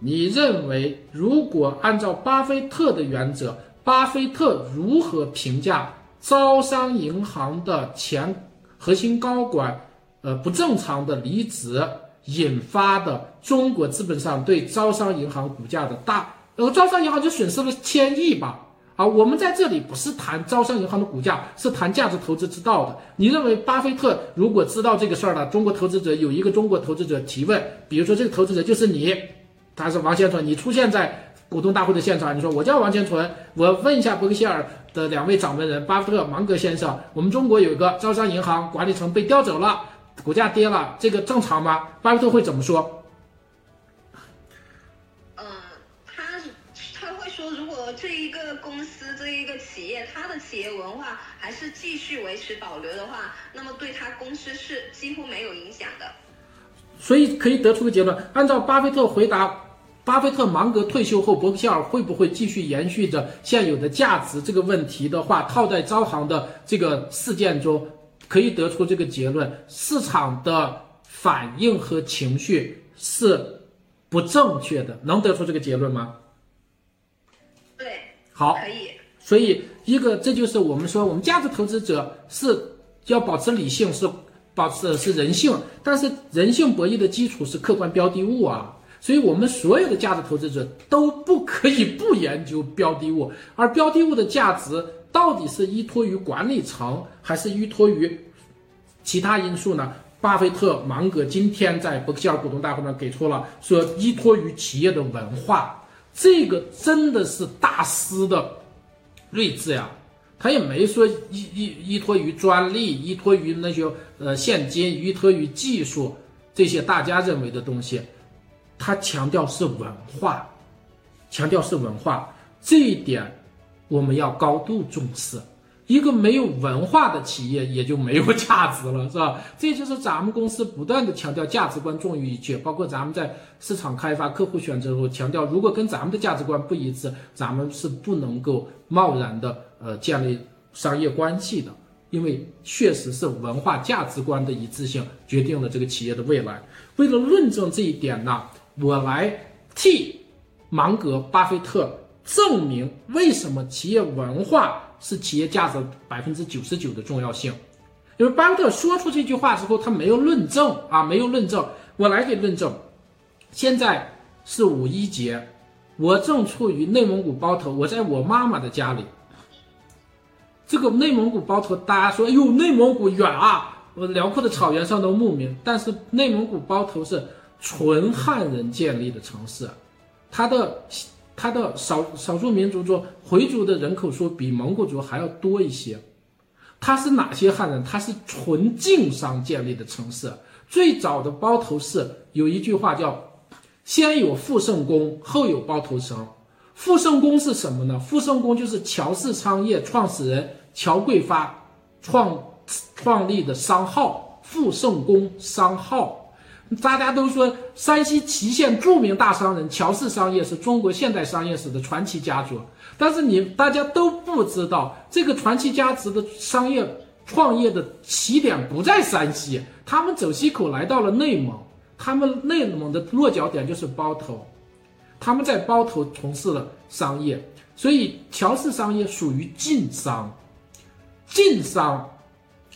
你认为如果按照巴菲特的原则，巴菲特如何评价？”招商银行的前核心高管，呃，不正常的离职引发的中国资本上对招商银行股价的大，呃，招商银行就损失了千亿吧？啊，我们在这里不是谈招商银行的股价，是谈价值投资之道的。你认为巴菲特如果知道这个事儿了，中国投资者有一个中国投资者提问，比如说这个投资者就是你，他是王先生，你出现在。股东大会的现场，你说我叫王先存，我问一下伯克希尔的两位掌门人巴菲特、芒格先生，我们中国有一个招商银行管理层被调走了，股价跌了，这个正常吗？巴菲特会怎么说？嗯，他他会说，如果这一个公司、这一个企业，它的企业文化还是继续维持保留的话，那么对他公司是几乎没有影响的。所以可以得出个结论，按照巴菲特回答。巴菲特、芒格退休后，伯克希尔会不会继续延续着现有的价值这个问题的话，套在招行的这个事件中，可以得出这个结论：市场的反应和情绪是不正确的。能得出这个结论吗？对，好，可以。所以，一个这就是我们说，我们价值投资者是要保持理性，是保持是人性，但是人性博弈的基础是客观标的物啊。所以，我们所有的价值投资者都不可以不研究标的物，而标的物的价值到底是依托于管理层，还是依托于其他因素呢？巴菲特、芒格今天在伯克希尔股东大会上给出了说，依托于企业的文化，这个真的是大师的睿智呀！他也没说依依依托于专利，依托于那些呃现金，依托于技术这些大家认为的东西。他强调是文化，强调是文化，这一点我们要高度重视。一个没有文化的企业也就没有价值了，是吧？这就是咱们公司不断的强调价值观重于一切，包括咱们在市场开发、客户选择后强调，如果跟咱们的价值观不一致，咱们是不能够贸然的呃建立商业关系的，因为确实是文化价值观的一致性决定了这个企业的未来。为了论证这一点呢，我来替芒格、巴菲特证明为什么企业文化。是企业价值百分之九十九的重要性，因为巴菲特说出这句话之后，他没有论证啊，没有论证，我来给论证。现在是五一节，我正处于内蒙古包头，我在我妈妈的家里。这个内蒙古包头，大家说，哎呦，内蒙古远啊，我辽阔的草原上的牧民，但是内蒙古包头是纯汉人建立的城市，它的。它的少少数民族中，回族的人口数比蒙古族还要多一些。它是哪些汉人？它是纯晋商建立的城市。最早的包头市有一句话叫“先有富圣宫，后有包头城”。富圣宫是什么呢？富圣宫就是乔氏商业创始人乔贵发创创立的商号，富圣宫商号。大家都说山西祁县著名大商人乔氏商业是中国现代商业史的传奇家族，但是你大家都不知道，这个传奇家族的商业创业的起点不在山西，他们走西口来到了内蒙，他们内蒙的落脚点就是包头，他们在包头从事了商业，所以乔氏商业属于晋商，晋商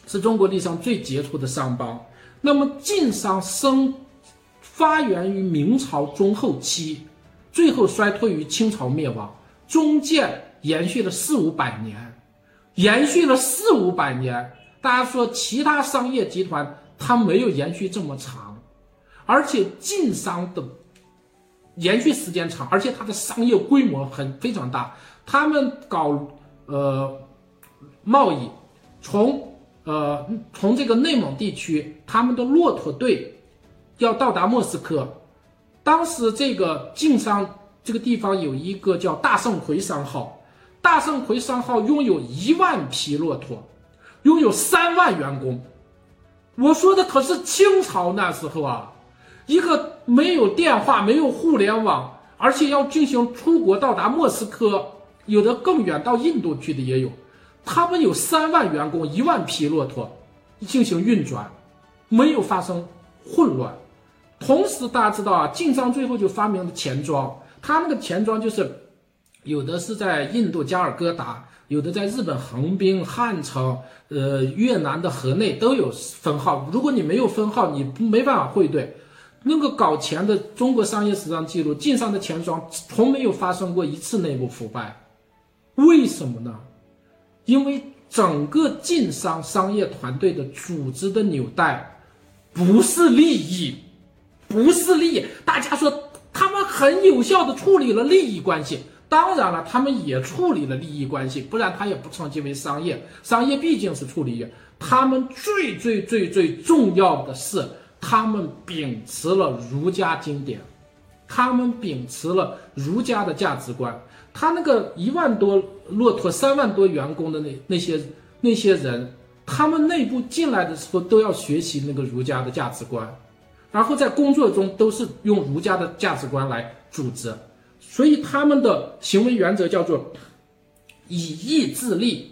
是中国历史上最杰出的商帮。那么晋商生发源于明朝中后期，最后衰退于清朝灭亡，中间延续了四五百年，延续了四五百年。大家说其他商业集团它没有延续这么长，而且晋商的延续时间长，而且它的商业规模很非常大。他们搞呃贸易，从呃，从这个内蒙地区，他们的骆驼队要到达莫斯科。当时这个晋商这个地方有一个叫大圣魁商号，大圣魁商号拥有一万匹骆驼，拥有三万员工。我说的可是清朝那时候啊，一个没有电话、没有互联网，而且要进行出国到达莫斯科，有的更远到印度去的也有。他们有三万员工，一万匹骆驼进行运转，没有发生混乱。同时，大家知道啊，晋商最后就发明了钱庄。他那个钱庄就是，有的是在印度加尔各答，有的在日本横滨、汉城，呃，越南的河内都有分号。如果你没有分号，你没办法汇兑。那个搞钱的中国商业史上记录，晋商的钱庄从没有发生过一次内部腐败。为什么呢？因为整个晋商商业团队的组织的纽带，不是利益，不是利益。大家说他们很有效的处理了利益关系，当然了，他们也处理了利益关系，不然他也不称其为商业。商业毕竟是处理业。他们最最最最重要的是，他们秉持了儒家经典，他们秉持了儒家的价值观。他那个一万多骆驼、三万多员工的那那些那些人，他们内部进来的时候都要学习那个儒家的价值观，然后在工作中都是用儒家的价值观来组织，所以他们的行为原则叫做以义自立，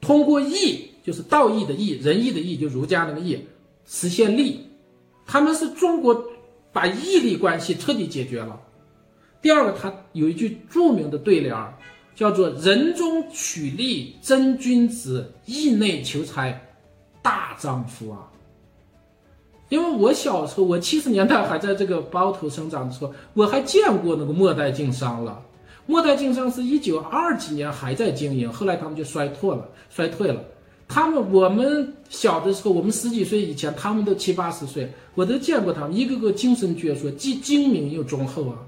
通过义就是道义的义、仁义的义，就儒家那个义，实现利。他们是中国把义利关系彻底解决了。第二个，他有一句著名的对联儿，叫做“人中取利真君子，义内求财大丈夫”啊。因为我小时候，我七十年代还在这个包头生长的时候，我还见过那个末代经商了。末代经商是一九二几年还在经营，后来他们就衰退了，衰退了。他们我们小的时候，我们十几岁以前，他们都七八十岁，我都见过他们，一个个精神矍铄，既精明又忠厚啊。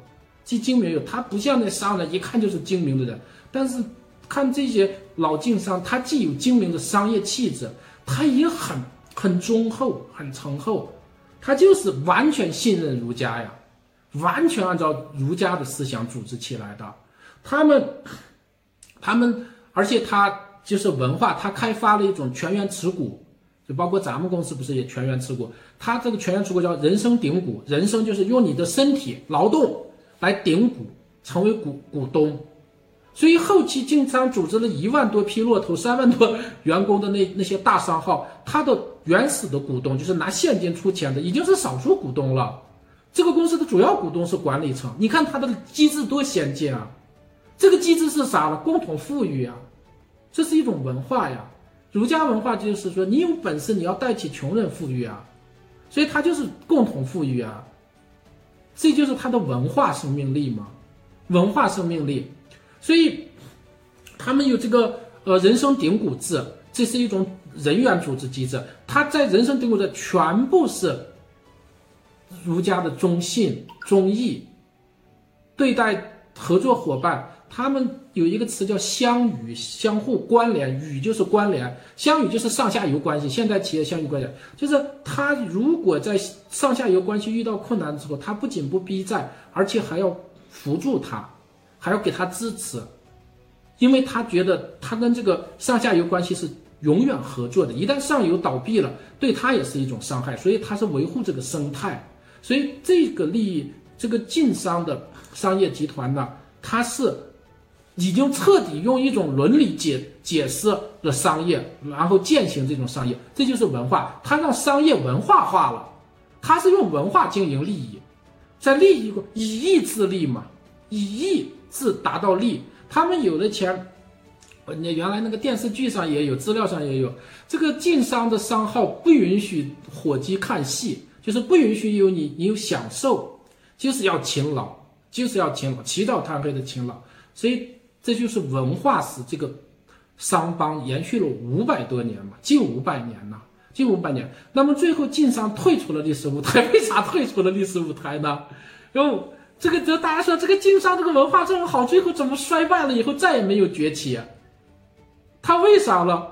既精明又，他不像那商人，一看就是精明的人。但是看这些老晋商，他既有精明的商业气质，他也很很忠厚、很诚厚，他就是完全信任儒家呀，完全按照儒家的思想组织起来的。他们，他们，而且他就是文化，他开发了一种全员持股，就包括咱们公司不是也全员持股？他这个全员持股叫人生顶股，人生就是用你的身体劳动来顶股，成为股股东。所以后期晋商组织了一万多批骆驼、三万多员工的那 [LAUGHS] 那些大商号，他的原始的股东就是拿现金出钱的，已经是少数股东了。这个公司的主要股东是管理层，你看它的机制多先进啊！这个机制是啥了？共同富裕啊，这是一种文化呀。儒家文化就是说，你有本事你要带起穷人富裕啊，所以它就是共同富裕啊，这就是它的文化生命力嘛，文化生命力。所以，他们有这个呃人生顶骨制，这是一种人员组织机制。他在人生顶骨制全部是儒家的忠信忠义，对待合作伙伴，他们有一个词叫相与，相互关联，与就是关联，相与就是上下游关系。现在企业相与关系就是他如果在上下游关系遇到困难的时候，他不仅不逼债，而且还要扶助他。还要给他支持，因为他觉得他跟这个上下游关系是永远合作的，一旦上游倒闭了，对他也是一种伤害，所以他是维护这个生态。所以这个利益，这个晋商的商业集团呢，它是已经彻底用一种伦理解解释了商业，然后践行这种商业，这就是文化，它让商业文化化了，它是用文化经营利益，在利益以义自利嘛，以义。是达到利，他们有的钱，那原来那个电视剧上也有，资料上也有。这个晋商的商号不允许伙计看戏，就是不允许有你你有享受，就是要勤劳，就是要勤劳，起早贪黑的勤劳。所以这就是文化史这个商帮延续了五百多年嘛，近五百年呐，近五百年。那么最后晋商退出了历史舞台，[LAUGHS] 为啥退出了历史舞台呢？然后。这个，这大家说这个晋商这个文化这么好，最后怎么衰败了？以后再也没有崛起，他为啥了？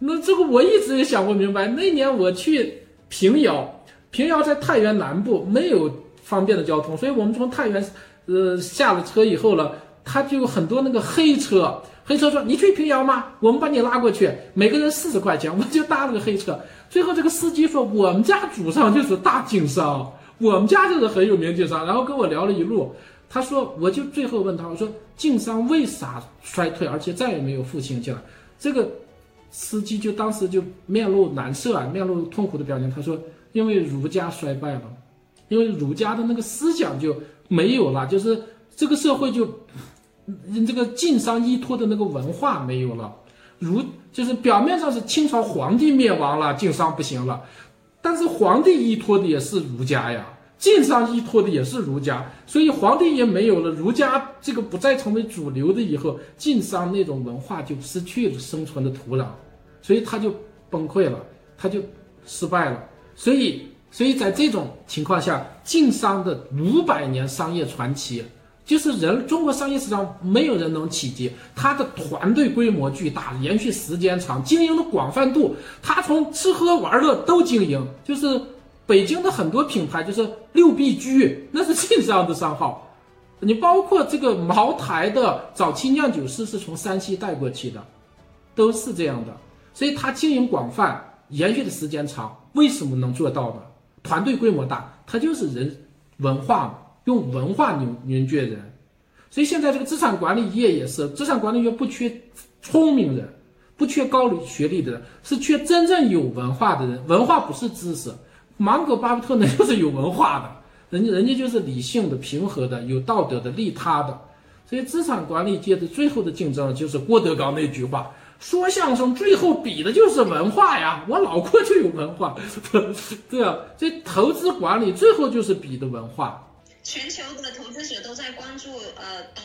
那这个我一直也想不明白。那年我去平遥，平遥在太原南部，没有方便的交通，所以我们从太原，呃，下了车以后了，他就有很多那个黑车，黑车说你去平遥吗？我们把你拉过去，每个人四十块钱，我就搭了个黑车。最后这个司机说，我们家祖上就是大经商。我们家就是很有名晋商，然后跟我聊了一路。他说，我就最后问他，我说晋商为啥衰退，而且再也没有复兴起来？这个司机就当时就面露难色啊，面露痛苦的表情。他说，因为儒家衰败了，因为儒家的那个思想就没有了，就是这个社会就这个晋商依托的那个文化没有了。儒就是表面上是清朝皇帝灭亡了，晋商不行了。但是皇帝依托的也是儒家呀，晋商依托的也是儒家，所以皇帝也没有了，儒家这个不再成为主流的以后，晋商那种文化就失去了生存的土壤，所以他就崩溃了，他就失败了。所以，所以在这种情况下，晋商的五百年商业传奇。就是人，中国商业史上没有人能企及，他的团队规模巨大，延续时间长，经营的广泛度，他从吃喝玩乐都经营。就是北京的很多品牌，就是六必居，那是晋商的商号。你包括这个茅台的早期酿酒师是从山西带过去的，都是这样的。所以他经营广泛，延续的时间长，为什么能做到呢？团队规模大，他就是人文化嘛。用文化凝凝聚人，所以现在这个资产管理业也是，资产管理业不缺聪明人，不缺高学历的人，是缺真正有文化的人。文化不是知识，芒格、巴菲特那就是有文化的，人家人家就是理性的、平和的、有道德的、利他的。所以资产管理界的最后的竞争就是郭德纲那句话：说相声最后比的就是文化呀！我老郭就有文化，对啊，这投资管理最后就是比的文化。全球的投资者都在关注呃，董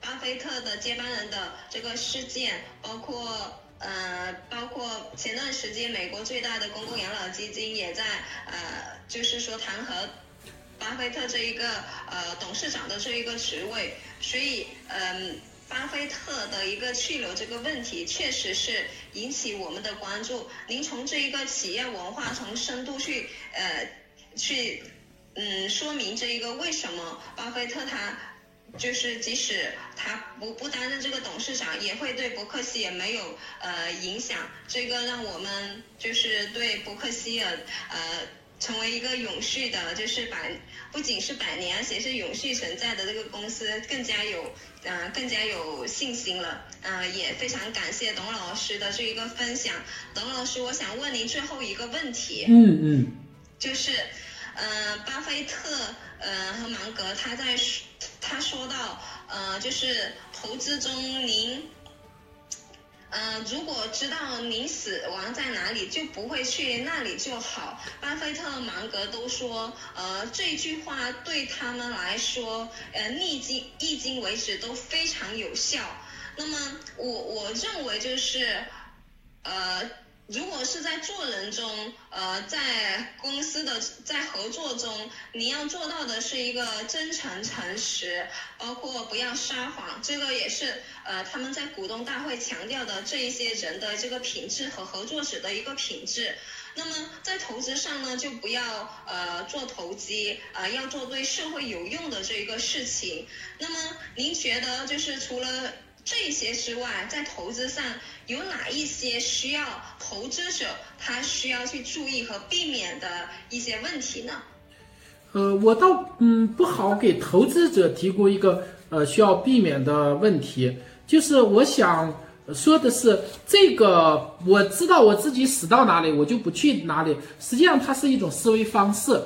巴菲特的接班人的这个事件，包括呃，包括前段时间美国最大的公共养老基金也在呃，就是说弹劾巴菲特这一个呃董事长的这一个职位，所以嗯，巴菲特的一个去留这个问题确实是引起我们的关注。您从这一个企业文化从深度去呃去。嗯，说明这一个为什么巴菲特他就是即使他不不担任这个董事长，也会对伯克希尔没有呃影响。这个让我们就是对伯克希尔呃成为一个永续的，就是百不仅是百年，而且是永续存在的这个公司更加有呃更加有信心了。呃，也非常感谢董老师的这一个分享。董老师，我想问您最后一个问题。嗯嗯。就是呃，巴菲特呃和芒格他在。他说到，呃，就是投资中，您，呃，如果知道您死亡在哪里，就不会去那里就好。巴菲特、芒格都说，呃，这句话对他们来说，呃，迄今迄今为止都非常有效。那么，我我认为就是，呃。如果是在做人中，呃，在公司的在合作中，你要做到的是一个真诚诚实，包括不要撒谎，这个也是呃他们在股东大会强调的这一些人的这个品质和合作者的一个品质。那么在投资上呢，就不要呃做投机，呃要做对社会有用的这一个事情。那么您觉得就是除了？这些之外，在投资上有哪一些需要投资者他需要去注意和避免的一些问题呢？呃，我倒嗯不好给投资者提供一个呃需要避免的问题，就是我想说的是，这个我知道我自己死到哪里，我就不去哪里。实际上，它是一种思维方式，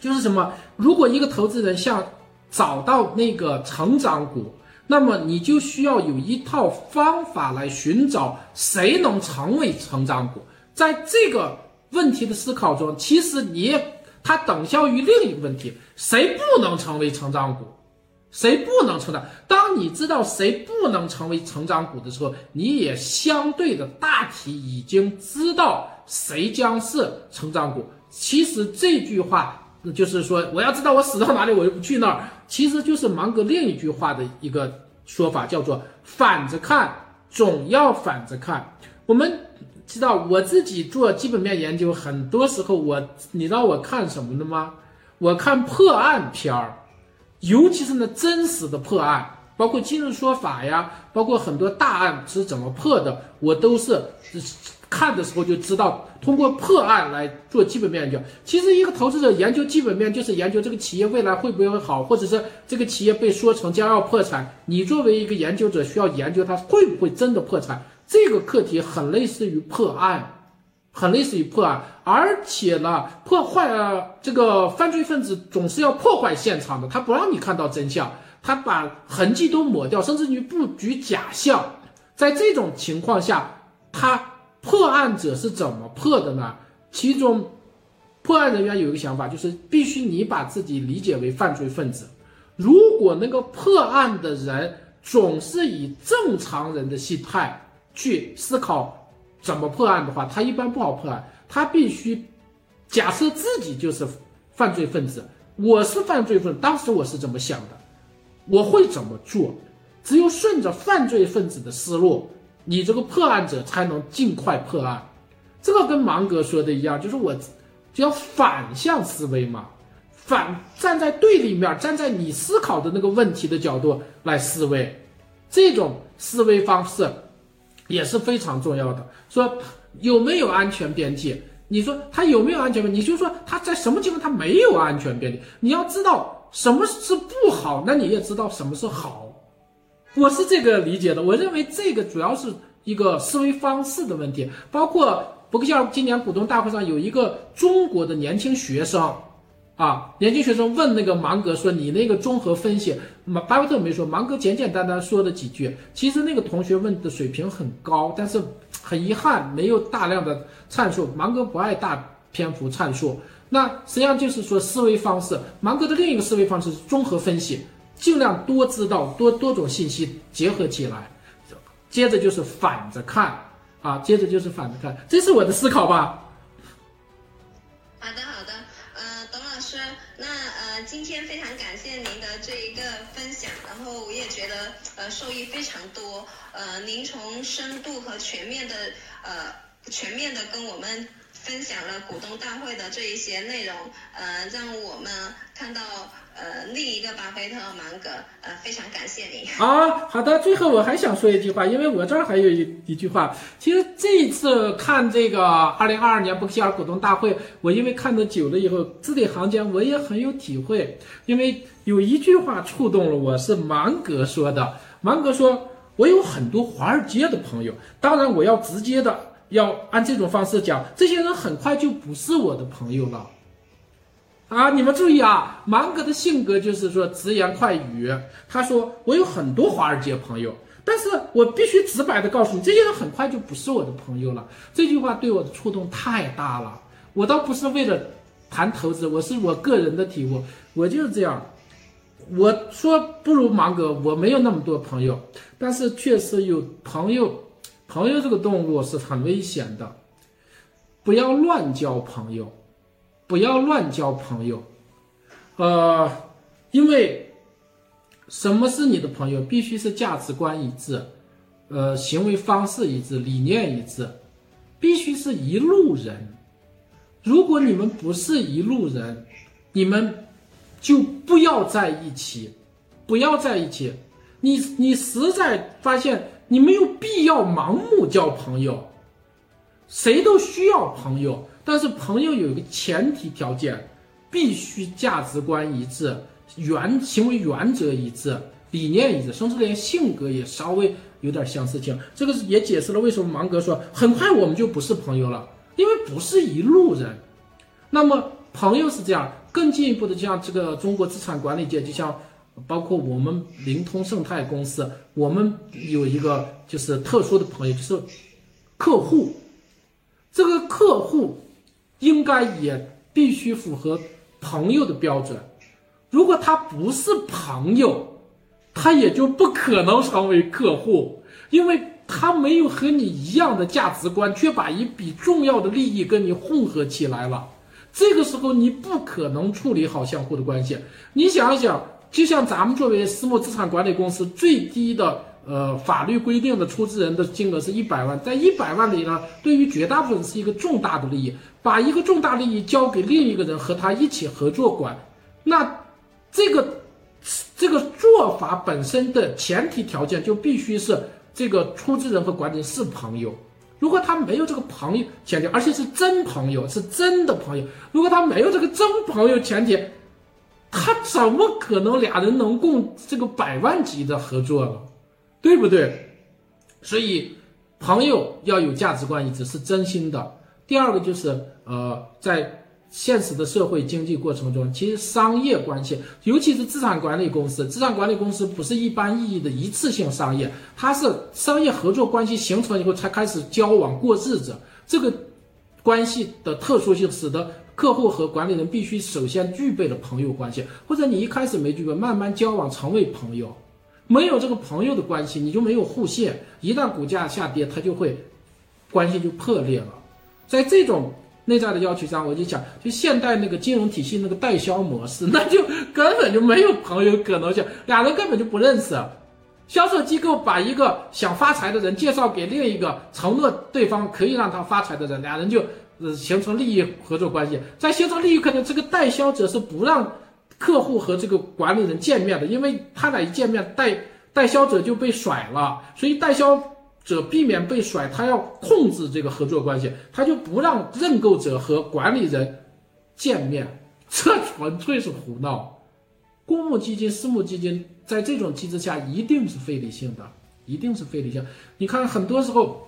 就是什么？如果一个投资人想找到那个成长股。那么你就需要有一套方法来寻找谁能成为成长股。在这个问题的思考中，其实你它等效于另一个问题：谁不能成为成长股？谁不能成长？当你知道谁不能成为成长股的时候，你也相对的大体已经知道谁将是成长股。其实这句话。就是说，我要知道我死到哪里，我就不去那儿。其实就是芒格另一句话的一个说法，叫做“反着看，总要反着看”。我们知道，我自己做基本面研究，很多时候我，你知道我看什么的吗？我看破案片儿，尤其是那真实的破案，包括今日说法呀，包括很多大案是怎么破的，我都是。看的时候就知道，通过破案来做基本面研究。其实，一个投资者研究基本面，就是研究这个企业未来会不会好，或者是这个企业被说成将要破产。你作为一个研究者，需要研究它会不会真的破产。这个课题很类似于破案，很类似于破案。而且呢，破坏这个犯罪分子总是要破坏现场的，他不让你看到真相，他把痕迹都抹掉，甚至于布局假象。在这种情况下，他。破案者是怎么破的呢？其中，破案人员有一个想法，就是必须你把自己理解为犯罪分子。如果那个破案的人总是以正常人的心态去思考怎么破案的话，他一般不好破案。他必须假设自己就是犯罪分子，我是犯罪分子，当时我是怎么想的，我会怎么做？只有顺着犯罪分子的思路。你这个破案者才能尽快破案，这个跟芒格说的一样，就是我就要反向思维嘛，反站在对立面，站在你思考的那个问题的角度来思维，这种思维方式也是非常重要的。说有没有安全边界？你说他有没有安全边？你就说他在什么情况他没有安全边界？你要知道什么是不好，那你也知道什么是好。我是这个理解的，我认为这个主要是一个思维方式的问题。包括伯克希尔今年股东大会上有一个中国的年轻学生，啊，年轻学生问那个芒格说：“你那个综合分析，马巴菲特没说，芒格简简单单说了几句。其实那个同学问的水平很高，但是很遗憾没有大量的阐述。芒格不爱大篇幅阐述，那实际上就是说思维方式。芒格的另一个思维方式是综合分析。”尽量多知道多多种信息结合起来，接着就是反着看啊，接着就是反着看，这是我的思考吧。好的好的，呃，董老师，那呃今天非常感谢您的这一个分享，然后我也觉得呃受益非常多，呃您从深度和全面的呃全面的跟我们分享了股东大会的这一些内容，呃让我们看到。呃另一个巴菲特芒格，呃，非常感谢你。啊，好的，最后我还想说一句话，因为我这儿还有一一句话。其实这一次看这个二零二二年伯克希尔股东大会，我因为看得久了以后，字里行间我也很有体会。因为有一句话触动了我，是芒格说的。芒格说：“我有很多华尔街的朋友，当然我要直接的要按这种方式讲，这些人很快就不是我的朋友了。”啊，你们注意啊，芒格的性格就是说直言快语。他说：“我有很多华尔街朋友，但是我必须直白的告诉你，这些人很快就不是我的朋友了。”这句话对我的触动太大了。我倒不是为了谈投资，我是我个人的体悟，我就是这样。我说不如芒格，我没有那么多朋友，但是确实有朋友。朋友这个动物是很危险的，不要乱交朋友。不要乱交朋友，呃，因为什么是你的朋友？必须是价值观一致，呃，行为方式一致，理念一致，必须是一路人。如果你们不是一路人，你们就不要在一起，不要在一起。你你实在发现你没有必要盲目交朋友，谁都需要朋友。但是朋友有一个前提条件，必须价值观一致，原行为原则一致，理念一致，甚至连性格也稍微有点相似性。这个也解释了为什么芒格说很快我们就不是朋友了，因为不是一路人。那么朋友是这样，更进一步的，就像这个中国资产管理界，就像包括我们灵通盛泰公司，我们有一个就是特殊的朋友，就是客户，这个客户。应该也必须符合朋友的标准。如果他不是朋友，他也就不可能成为客户，因为他没有和你一样的价值观，却把一笔重要的利益跟你混合起来了。这个时候你不可能处理好相互的关系。你想一想，就像咱们作为私募资产管理公司，最低的。呃，法律规定的出资人的金额是一百万，在一百万里呢，对于绝大部分是一个重大的利益，把一个重大利益交给另一个人和他一起合作管，那这个这个做法本身的前提条件就必须是这个出资人和管理人是朋友，如果他没有这个朋友前提，而且是真朋友，是真的朋友，如果他没有这个真朋友前提，他怎么可能俩人能共这个百万级的合作呢？对不对？所以，朋友要有价值观一致，是真心的。第二个就是，呃，在现实的社会经济过程中，其实商业关系，尤其是资产管理公司，资产管理公司不是一般意义的一次性商业，它是商业合作关系形成以后才开始交往过日子。这个关系的特殊性，使得客户和管理人必须首先具备了朋友关系，或者你一开始没具备，慢慢交往成为朋友。没有这个朋友的关系，你就没有互信。一旦股价下跌，它就会关系就破裂了。在这种内在的要求上，我就讲，就现代那个金融体系那个代销模式，[LAUGHS] 那就根本就没有朋友可能性，俩人根本就不认识。销售机构把一个想发财的人介绍给另一个承诺对方可以让他发财的人，俩人就呃形成利益合作关系。在形成利益可能这个代销者是不让。客户和这个管理人见面的，因为他俩一见面，代代销者就被甩了，所以代销者避免被甩，他要控制这个合作关系，他就不让认购者和管理人见面，这纯粹是胡闹。公募基金、私募基金在这种机制下一定是非理性的，一定是非理性。你看，很多时候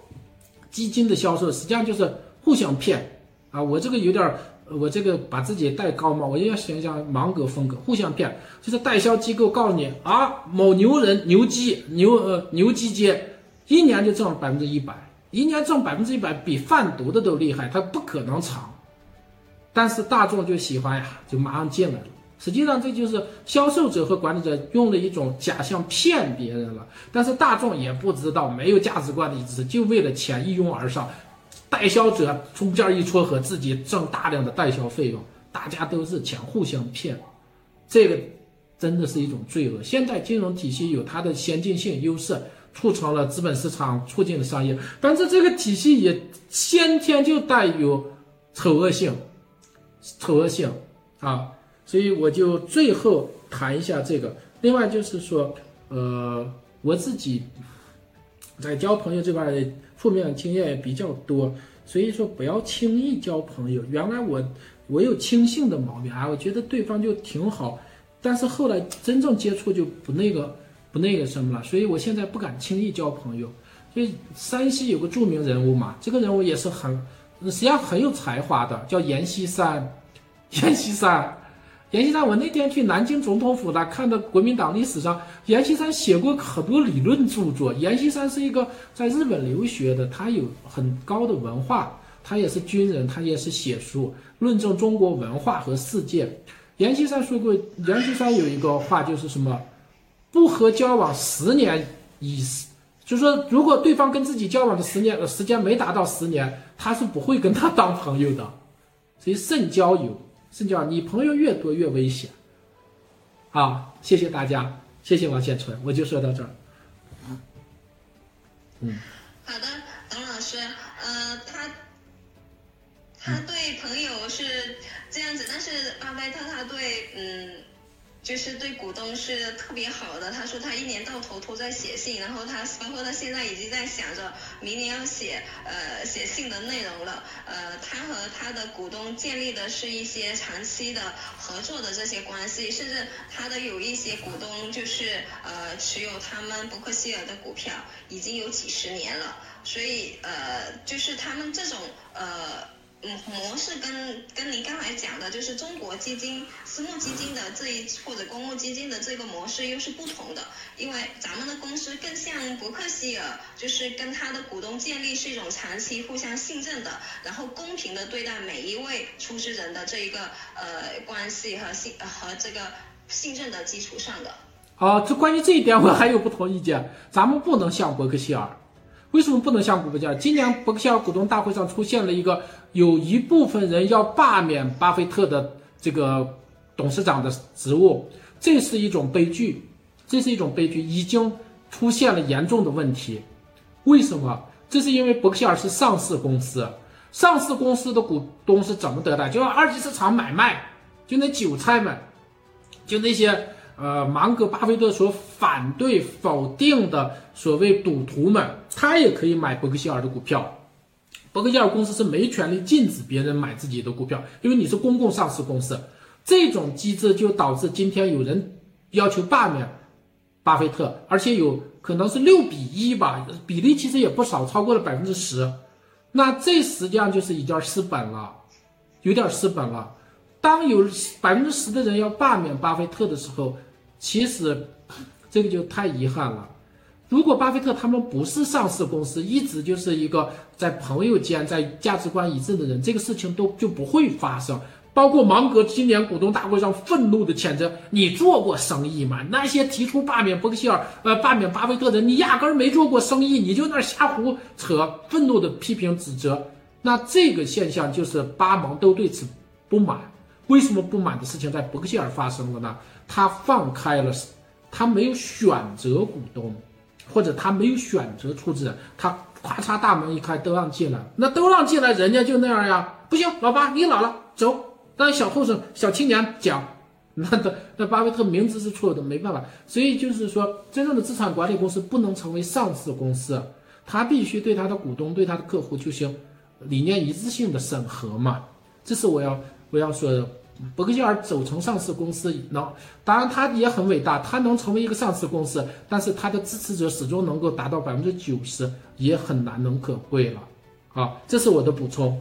基金的销售实际上就是互相骗啊，我这个有点。我这个把自己带高嘛，我就要想一下芒格风格，互相骗。就是代销机构告诉你啊，某牛人牛基牛呃牛基金，一年就挣百分之一百，一年挣百分之一百，比贩毒的都厉害，他不可能长。但是大众就喜欢呀，就马上进来了。实际上这就是销售者和管理者用了一种假象骗别人了。但是大众也不知道，没有价值观的一致，就为了钱一拥而上。代销者中间一撮合，自己挣大量的代销费用，大家都是钱互相骗，这个真的是一种罪恶。现代金融体系有它的先进性优势，促成了资本市场，促进了商业，但是这个体系也先天就带有丑恶性，丑恶性啊！所以我就最后谈一下这个。另外就是说，呃，我自己在交朋友这块负面经验也比较多，所以说不要轻易交朋友。原来我我有轻信的毛病啊，我觉得对方就挺好，但是后来真正接触就不那个不那个什么了，所以我现在不敢轻易交朋友。所以山西有个著名人物嘛，这个人物也是很实际上很有才华的，叫阎锡山。阎锡山，阎锡山，我那天去南京总统府了，看到国民党历史上，阎锡山写过很多理论著作。阎锡山是一个在日本留学的，他有很高的文化，他也是军人，他也是写书，论证中国文化和世界。阎锡山说过，阎锡山有一个话就是什么，不和交往十年以，就说如果对方跟自己交往的十年时间没达到十年，他是不会跟他当朋友的，所以慎交友。是叫你朋友越多越危险，好，谢谢大家，谢谢王建春，我就说到这儿。嗯，好的，董老师，呃，他他对朋友是这样子，但是巴菲特他对嗯。就是对股东是特别好的。他说他一年到头都在写信，然后他包括他现在已经在想着明年要写呃写信的内容了。呃，他和他的股东建立的是一些长期的合作的这些关系，甚至他的有一些股东就是呃持有他们伯克希尔的股票已经有几十年了。所以呃，就是他们这种呃。嗯，模式跟跟您刚才讲的，就是中国基金、私募基金的这一或者公募基金的这个模式又是不同的，因为咱们的公司更像伯克希尔，就是跟他的股东建立是一种长期互相信任的，然后公平的对待每一位出资人的这一个呃关系和信和这个信任的基础上的。好，这关于这一点我还有不同意见，咱们不能像伯克希尔。为什么不能像伯克希尔？今年伯克希尔股东大会上出现了一个，有一部分人要罢免巴菲特的这个董事长的职务，这是一种悲剧，这是一种悲剧，已经出现了严重的问题。为什么？这是因为伯克希尔是上市公司，上市公司的股东是怎么得的？就二级市场买卖，就那韭菜们，就那些。呃，芒格、巴菲特所反对、否定的所谓赌徒们，他也可以买伯克希尔的股票。伯克希尔公司是没权利禁止别人买自己的股票，因为你是公共上市公司。这种机制就导致今天有人要求罢免巴菲特，而且有可能是六比一吧，比例其实也不少，超过了百分之十。那这实际上就是已经失本了，有点失本了。当有百分之十的人要罢免巴菲特的时候，其实，这个就太遗憾了。如果巴菲特他们不是上市公司，一直就是一个在朋友间在价值观一致的人，这个事情都就不会发生。包括芒格今年股东大会上愤怒的谴责：“你做过生意吗？那些提出罢免伯克希尔、呃罢免巴菲特的，你压根儿没做过生意，你就那瞎胡扯。”愤怒的批评指责。那这个现象就是巴芒都对此不满。为什么不满的事情在伯克希尔发生了呢？他放开了，他没有选择股东，或者他没有选择出资人，他咔嚓大门一开都让进来，那都让进来，人家就那样呀？不行，老八你老了，走。让小后生、小青年讲，那 [LAUGHS] 的那巴菲特明知是错的，没办法。所以就是说，真正的资产管理公司不能成为上市公司，他必须对他的股东、对他的客户进行理念一致性的审核嘛。这是我要我要说的。伯克希尔走成上市公司能，当然他也很伟大，他能成为一个上市公司，但是他的支持者始终能够达到百分之九十，也很难能可贵了。好，这是我的补充。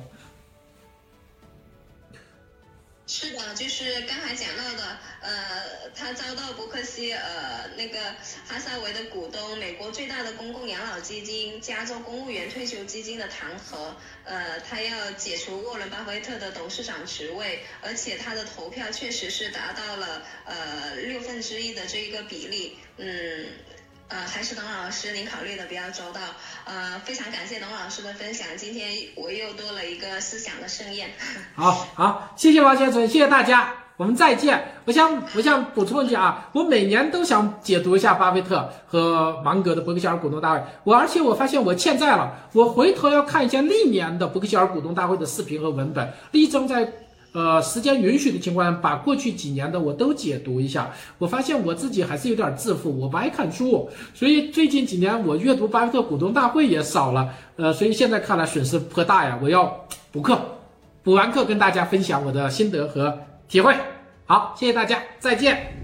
是的，就是刚才讲到的，呃，他遭到伯克希尔那个哈萨维的股东，美国最大的公共养老基金加州公务员退休基金的弹劾，呃，他要解除沃伦巴菲特的董事长职位，而且他的投票确实是达到了呃六分之一的这一个比例，嗯。呃，还是董老师，您考虑的比较周到。呃，非常感谢董老师的分享，今天我又多了一个思想的盛宴。好好，谢谢王先生，谢谢大家，我们再见。我想，我想补充一句啊，我每年都想解读一下巴菲特和芒格的伯克希尔股东大会，我而且我发现我欠债了，我回头要看一下历年的伯克希尔股东大会的视频和文本，力争在。呃，时间允许的情况下，把过去几年的我都解读一下。我发现我自己还是有点自负，我不爱看书，所以最近几年我阅读巴菲特股东大会也少了。呃，所以现在看来损失颇大呀，我要补课，补完课跟大家分享我的心得和体会。好，谢谢大家，再见。